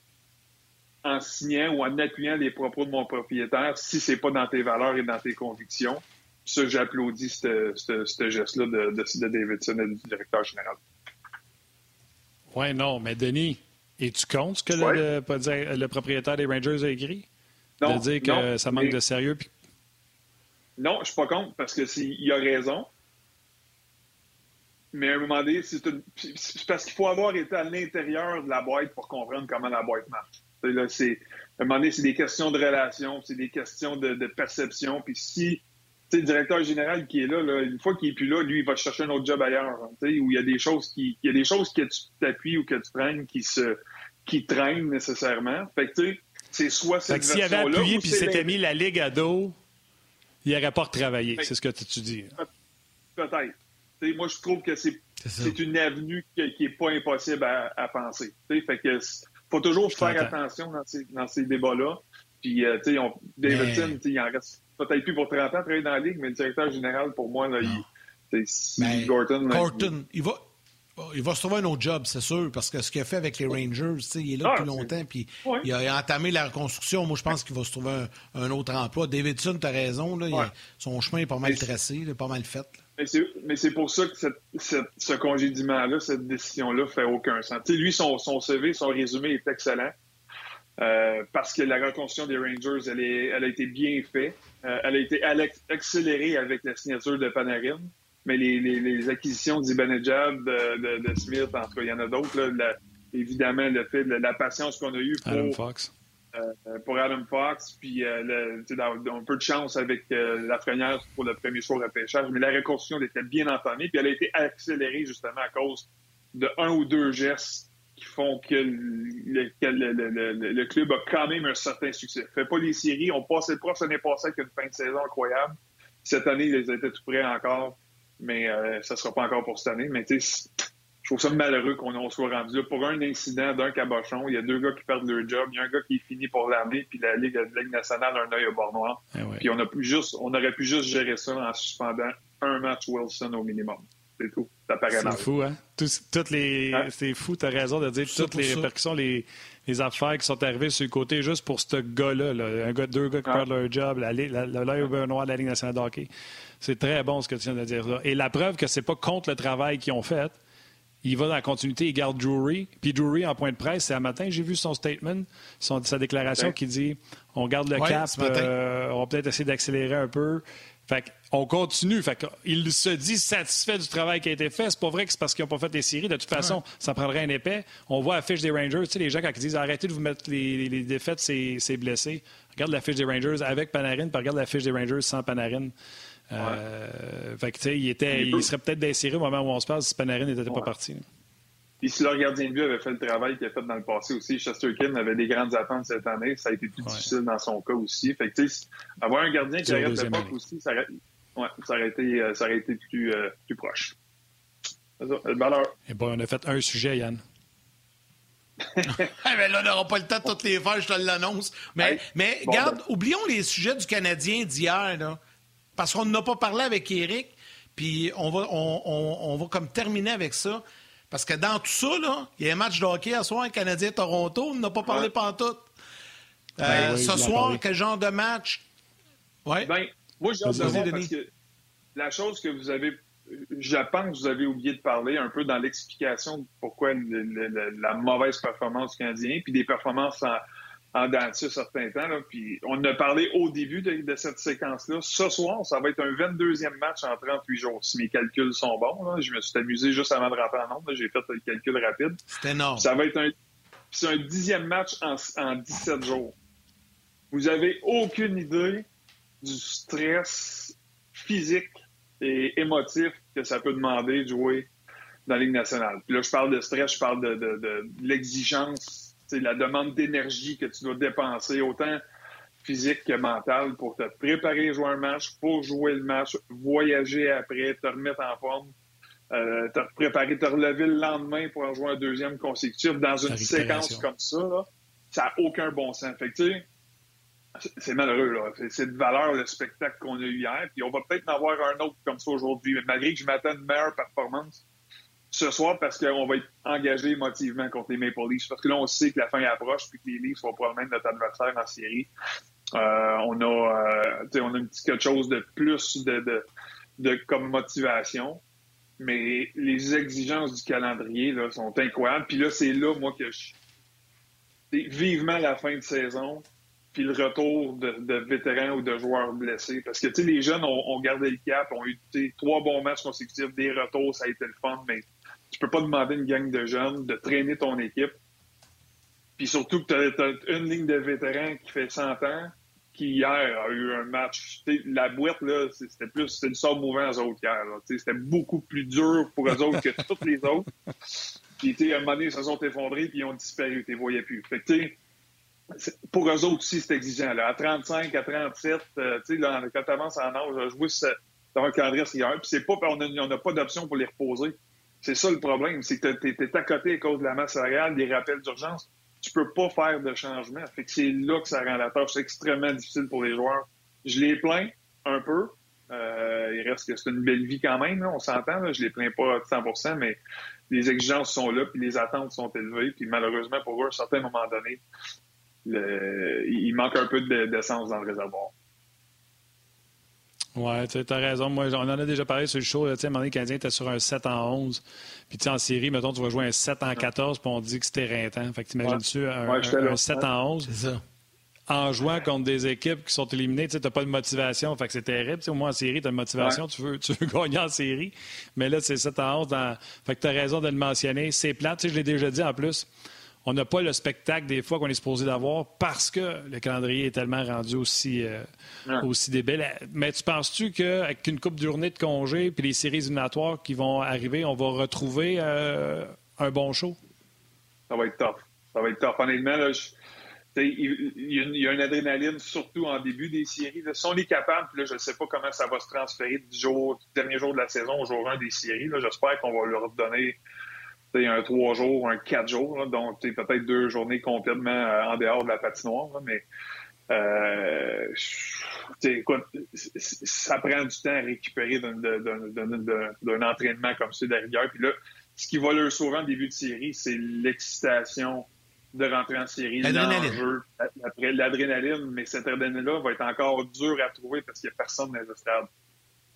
en signant ou en appuyant les propos de mon propriétaire si c'est pas dans tes valeurs et dans tes convictions. Ça, j'applaudis ce geste-là de, de, Davidson et du directeur général. Oui, non, mais Denis, et tu comptes ce que le, propriétaire des Rangers a écrit? Non, de dire que ça manque de sérieux? Non, je suis pas contre parce qu'il a raison. Mais à un moment donné, c'est parce qu'il faut avoir été à l'intérieur de la boîte pour comprendre comment la boîte marche. Là, c'est, à un moment donné, c'est des questions de relation, c'est des questions de, perception. Puis si le directeur général qui est là, une fois qu'il est plus là, lui, il va chercher un autre job ailleurs. Hein, où il y a des choses qui. Il y a des choses que tu t'appuies ou que tu traînes qui se qui traînent nécessairement. Fait que tu sais, c'est soit cette S'il avait appuyé puis s'était mis la ligue à dos, il n'aurait pas retravaillé. C'est ce que tu dis. Peut-être. moi, je trouve que c'est, c'est une avenue qui n'est pas impossible à, à penser. Fait que faut toujours faire attention dans ces, dans ces débats-là. Puis, euh, tu sais, Davidson, il en reste peut-être plus pour 30 ans à travailler dans la Ligue, mais le directeur général, pour moi, là, il, mais Gorton... Gorton, il... va... Il va se trouver un autre job, c'est sûr, parce que ce qu'il a fait avec les Rangers, il est là ah, depuis longtemps, puis il, a, entamé la reconstruction. Moi, je pense qu'il va se trouver un, autre emploi. Davidson, tu as raison, là, son chemin est pas mal tracé, pas mal fait. Mais c'est pour ça que ce congédiement-là, cette décision-là, fait aucun sens. lui, son, son CV, son résumé est excellent. Euh, parce que la reconstruction des Rangers, elle, est, elle a été bien faite. Euh, elle a été accélérée avec la signature de Panarin. Mais les, les, les acquisitions d'Ibanejad, de, de, de, Smith, en tout cas, il y en a d'autres. Évidemment, le fait de la patience qu'on a eue pour Fox. Euh, pour Adam Fox, puis euh, un peu de chance avec euh, la première pour le premier choix repêchage, mais la reconstruction était bien entamée, puis elle a été accélérée justement à cause de un ou deux gestes qui font que le, club a quand même un certain succès. Fait pas les séries, on passait le prof l'année passée avec une fin de saison incroyable. Cette année, ils étaient tout prêts encore, mais ça sera pas encore pour cette année. Mais tu sais, je trouve ça malheureux qu'on soit rendu là. Pour un incident d'un cabochon, il y a deux gars qui perdent leur job, il y a un gars qui est fini pour l'armée, puis la Ligue, la Ligue nationale a un œil au bord noir. Eh puis on, a juste, on aurait pu juste gérer ça en suspendant un match Wilson au minimum. C'est tout. Ça paraît C'est fou, hein? toutes les... Hein? C'est fou, t'as raison de dire toutes les répercussions, les, les, affaires qui sont arrivées sur le côté juste pour ce gars-là. Un gars, deux gars qui perdent leur job, l'œil au bord noir de la Ligue nationale de hockey. C'est très bon ce que tu viens de dire là. Et la preuve que c'est pas contre le travail qu'ils ont fait, il va dans la continuité, il garde Drury. Puis Drury, en point de presse, c'est à matin, j'ai vu son statement, son, sa déclaration qui dit on garde le cap, euh, on va peut-être essayer d'accélérer un peu. Fait on continue. Fait il se dit satisfait du travail qui a été fait. C'est pas vrai que c'est parce qu'ils n'ont pas fait les séries. De toute façon, ça prendrait un épais. On voit la fiche des Rangers. Tu sais, les gens, quand ils disent arrêtez de vous mettre les, défaites, c'est blessé. Regarde la fiche des Rangers avec Panarin, puis regarde la fiche des Rangers sans Panarin. Euh, fait que, tu sais, il, était, il serait peut-être des au moment où on se parle si Panarin n'était pas parti. Puis si leur gardien de but avait fait le travail qu'il a fait dans le passé aussi, Chesterkin avait des grandes attentes cette année. Ça a été plus difficile dans son cas aussi. Fait que, avoir un gardien qui arrête l'époque aussi, ça aurait, ouais, ça aurait été, euh, ça aurait été plus, euh, plus proche. Et eh bon, on a fait un sujet, Yann. mais là, on n'aura pas le temps de toutes les faire, je te l'annonce. Mais, mais garde, ben. oublions les sujets du Canadien d'hier, parce qu'on n'a pas parlé avec Eric, puis on va, on, on va comme terminer avec ça. Parce que dans tout ça, là, il y a un match de hockey à soir, Canadien-Toronto, on n'a pas parlé ouais. tout. Euh, ben ce soir, quel genre de match? Ouais. Ben, moi, j'ai hâte de parce que la chose que vous avez, je pense que vous avez oublié de parler un peu dans l'explication de pourquoi la mauvaise performance du Canadien, puis des performances en, en un certain temps. Là. Puis on a parlé au début de, cette séquence-là. Ce soir, ça va être un 22e match en 38 jours, si mes calculs sont bons. Là. Je me suis amusé juste avant de rentrer en nombre. J'ai fait le calcul rapide. C'est énorme. Ça va être un, c'est un dixième match en, en 17 jours. Vous avez aucune idée du stress physique et émotif que ça peut demander de jouer dans la Ligue nationale. Puis là, je parle de stress, je parle de, de, de l'exigence la demande d'énergie que tu dois dépenser, autant physique que mentale, pour te préparer à jouer un match, pour jouer le match, voyager après, te remettre en forme, euh, te préparer, te relever le lendemain pour en jouer un deuxième consécutif dans une séquence comme ça, ça n'a aucun bon sens. Fait c'est malheureux, là. C'est de valeur le spectacle qu'on a eu hier. Puis on va peut-être en avoir un autre comme ça aujourd'hui. Mais malgré que je m'attends à une meilleure performance, ce soir parce qu'on va être engagé émotivement contre les Maple Leafs. Parce que là, on sait que la fin approche puis que les Leafs vont probablement être notre adversaire en série. Euh, on a euh, on a un petit quelque chose de plus de, de, comme motivation. Mais les exigences du calendrier là, sont incroyables. Puis là, c'est là, moi, que je. Vivement la fin de saison, puis le retour de, vétérans ou de joueurs blessés. Parce que, tu sais, les jeunes ont, gardé le cap, ont eu trois bons matchs consécutifs, des retours, ça a été le fun, mais tu peux pas demander à une gang de jeunes de traîner ton équipe. Puis surtout que tu as, une ligne de vétérans qui fait 100 ans, qui hier a eu un match. La boîte, là, c'était plus c'était le sort mouvant aux autres hier. C'était beaucoup plus dur pour eux autres que tous les autres. Puis à un moment donné, ils se sont effondrés puis ils ont disparu. Tu les voyais plus. Fait que, pour eux autres aussi, c'est exigeant. Là. À 35, à 37, euh, tu sais, quand tu avances en âge, jouer dans un calendrier hier, puis c'est pas, on n'a pas d'option pour les reposer. C'est ça le problème, c'est que tu es, à côté à cause de la masse salariale, des rappels d'urgence. Tu peux pas faire de changement. Fait que c'est là que ça rend la tâche extrêmement difficile pour les joueurs. Je les plains un peu. Euh, il reste que c'est une belle vie quand même, on s'entend. Je les plains pas à 100% mais les exigences sont là, puis les attentes sont élevées. Puis malheureusement, pour eux, à un certain moment donné, il manque un peu d'essence dans le réservoir. Oui, tu as raison. Moi, on en a déjà parlé sur le show. Tu sais, à un moment donné, le Canadien était sur un 7 en 11. Puis, tu sais, en série, mettons, tu vas jouer un 7 en 14, puis on dit que c'était rintant. Fait que t'imagines-tu un, un, 7 en 11? C'est ça. En jouant contre des équipes qui sont éliminées, tu n'as pas de motivation. Fait que c'est terrible. au moins, en série, tu as une motivation. Tu, veux, tu veux gagner en série. Mais là, c'est 7 en 11. Dans... Fait que tu as raison de le mentionner. C'est plate. Tu sais, je l'ai déjà dit en plus on n'a pas le spectacle des fois qu'on est supposé d'avoir parce que le calendrier est tellement rendu aussi, euh, aussi débile. Mais tu penses-tu qu'avec une coupe de journée de congé puis les séries éliminatoires qui vont arriver, on va retrouver euh, un bon show? Ça va être tough. Ça va être tough. Honnêtement, il, y a une, adrénaline, surtout en début des séries. Si on est capable, je ne sais pas comment ça va se transférer du, jour, du dernier jour de la saison au jour 1 des séries. J'espère qu'on va leur donner un trois jours, un quatre jours, donc peut-être deux journées complètement euh, en dehors de la patinoire, mais euh, écoute, ça prend du temps à récupérer d'un entraînement comme celui de rigueur. Puis là, ce qui va leur sauver en début de série, c'est l'excitation de rentrer en série, l'enjeu, l'adrénaline, mais cette adrénaline-là va être encore dure à trouver parce qu'il n'y a personne dans les estrades.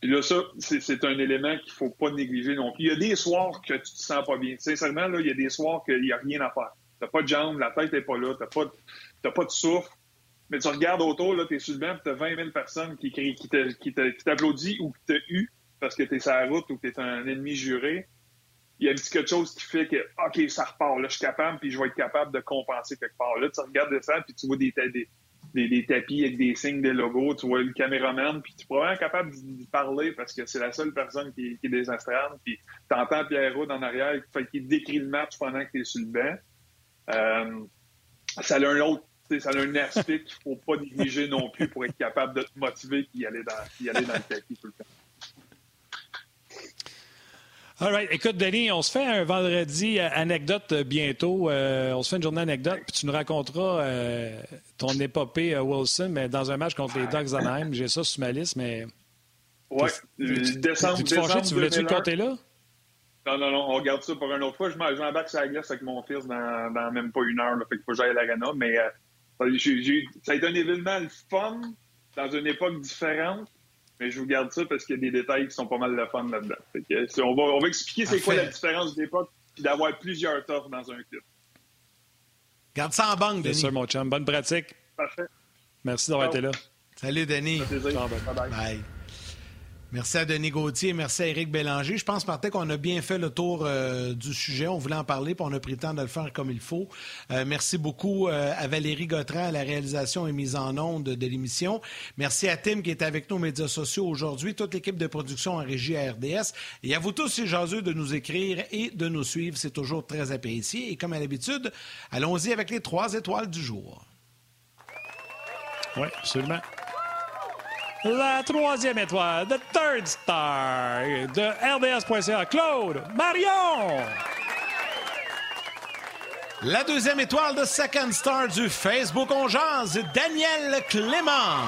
Là, ça, c'est un élément qu'il ne faut pas négliger non plus. Il y a des soirs que tu te sens pas bien. Sincèrement, là, il y a des soirs qu'il n'y a rien à faire. Tu n'as pas de jambes, la tête n'est pas là, tu n'as pas, pas de souffle. Mais tu regardes autour, tu es sur le tu as 20 000 personnes qui, qui t'applaudissent ou qui t'ont eu parce que tu es sur la route ou que tu es un ennemi juré. Il y a un petit quelque chose qui fait que, OK, ça repart, là, je suis capable, puis je vais être capable de compenser quelque part. Là, tu regardes ça, puis tu vois des, des, des, tapis avec des signes, des logos, tu vois le caméraman, puis tu es probablement capable d'y parler parce que c'est la seule personne qui, est désastrante, puis tu entends Pierre Roud en arrière qui décrit le match pendant que tu es sur le banc. Euh, ça a un autre ça a un aspect qu'il ne faut pas négliger non plus pour être capable de te motiver et aller dans, y aller dans le tapis tout le temps. All right. Écoute, Denis, on se fait un vendredi euh, anecdote euh, bientôt. Euh, on se fait une journée anecdote, puis tu nous raconteras ton épopée Wilson, mais dans un match contre les Ducks d'Anaheim. J'ai ça sur ma liste, mais. Ouais, décembre. Tu, tu, tu voulais-tu le compter là? Non, non, non, on regarde ça pour une autre fois. Je m'embarque sur la glace avec mon fils dans, dans même pas une heure. Là, fait qu'il faut que j'aille à l'arena. Mais ça a été un événement le fun dans une époque différente. Mais je vous garde ça parce qu'il y a des détails qui sont pas mal de fun là-dedans. On va, on va expliquer c'est quoi la différence d'époque et d'avoir plusieurs tours dans un club. Garde ça en banque, Denis. Bien sûr, mon chum. Bonne pratique. Parfait. Merci d'avoir été là. Salut, Denis. bye. bye. Merci à Denis Gauthier, merci à Éric Bélanger. Je pense, Martin, qu'on a bien fait le tour euh, du sujet. On voulait en parler, puis on a pris le temps de le faire comme il faut. Euh, merci beaucoup euh, à Valérie Gautran à la réalisation et mise en onde de, l'émission. Merci à Tim qui est avec nous aux médias sociaux aujourd'hui, toute l'équipe de production en régie à RDS. Et à vous tous, c'est jaseux de nous écrire et de nous suivre. C'est toujours très apprécié. Et comme à l'habitude, allons-y avec les trois étoiles du jour. Oui, absolument. La troisième étoile, The Third Star de RDS.ca, Claude Marion. La deuxième étoile de Second Star du Facebook On Daniel Clément.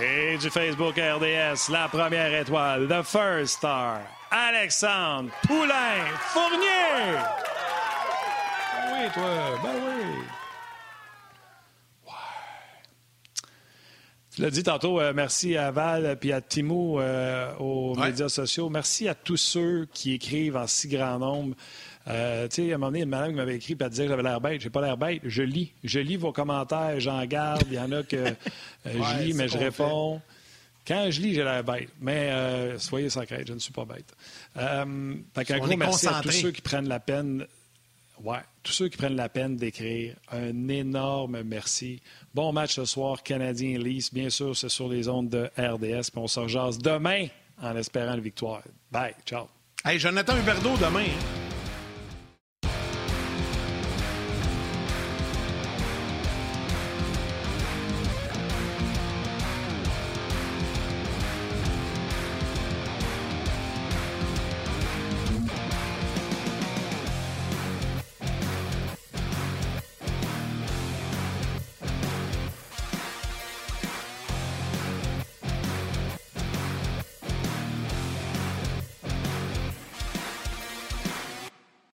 Et du Facebook RDS, la première étoile, The First Star, Alexandre Poulain Fournier. Oui, toi, ben oui. Tu l'as dit tantôt, euh, merci à Val et à Timo euh, aux médias sociaux. Merci à tous ceux qui écrivent en si grand nombre. Euh, tu sais, à un moment donné, une madame m'avait écrit et elle disait que j'avais l'air bête. J'ai pas l'air bête. Je lis. Je lis vos commentaires, j'en garde. Il y en a que je lis, mais je réponds. Quand je lis, j'ai l'air bête. Mais soyez sans je ne suis pas bête. Euh, fait gros merci à tous ceux qui prennent la peine Ouais, tous ceux qui prennent la peine d'écrire, un énorme merci. Bon match ce soir, Canadien Leafs. Bien sûr, c'est sur les ondes de RDS. Puis on se demain en espérant une victoire. Bye, ciao. Hey, Jonathan Huberdeau demain. Hein?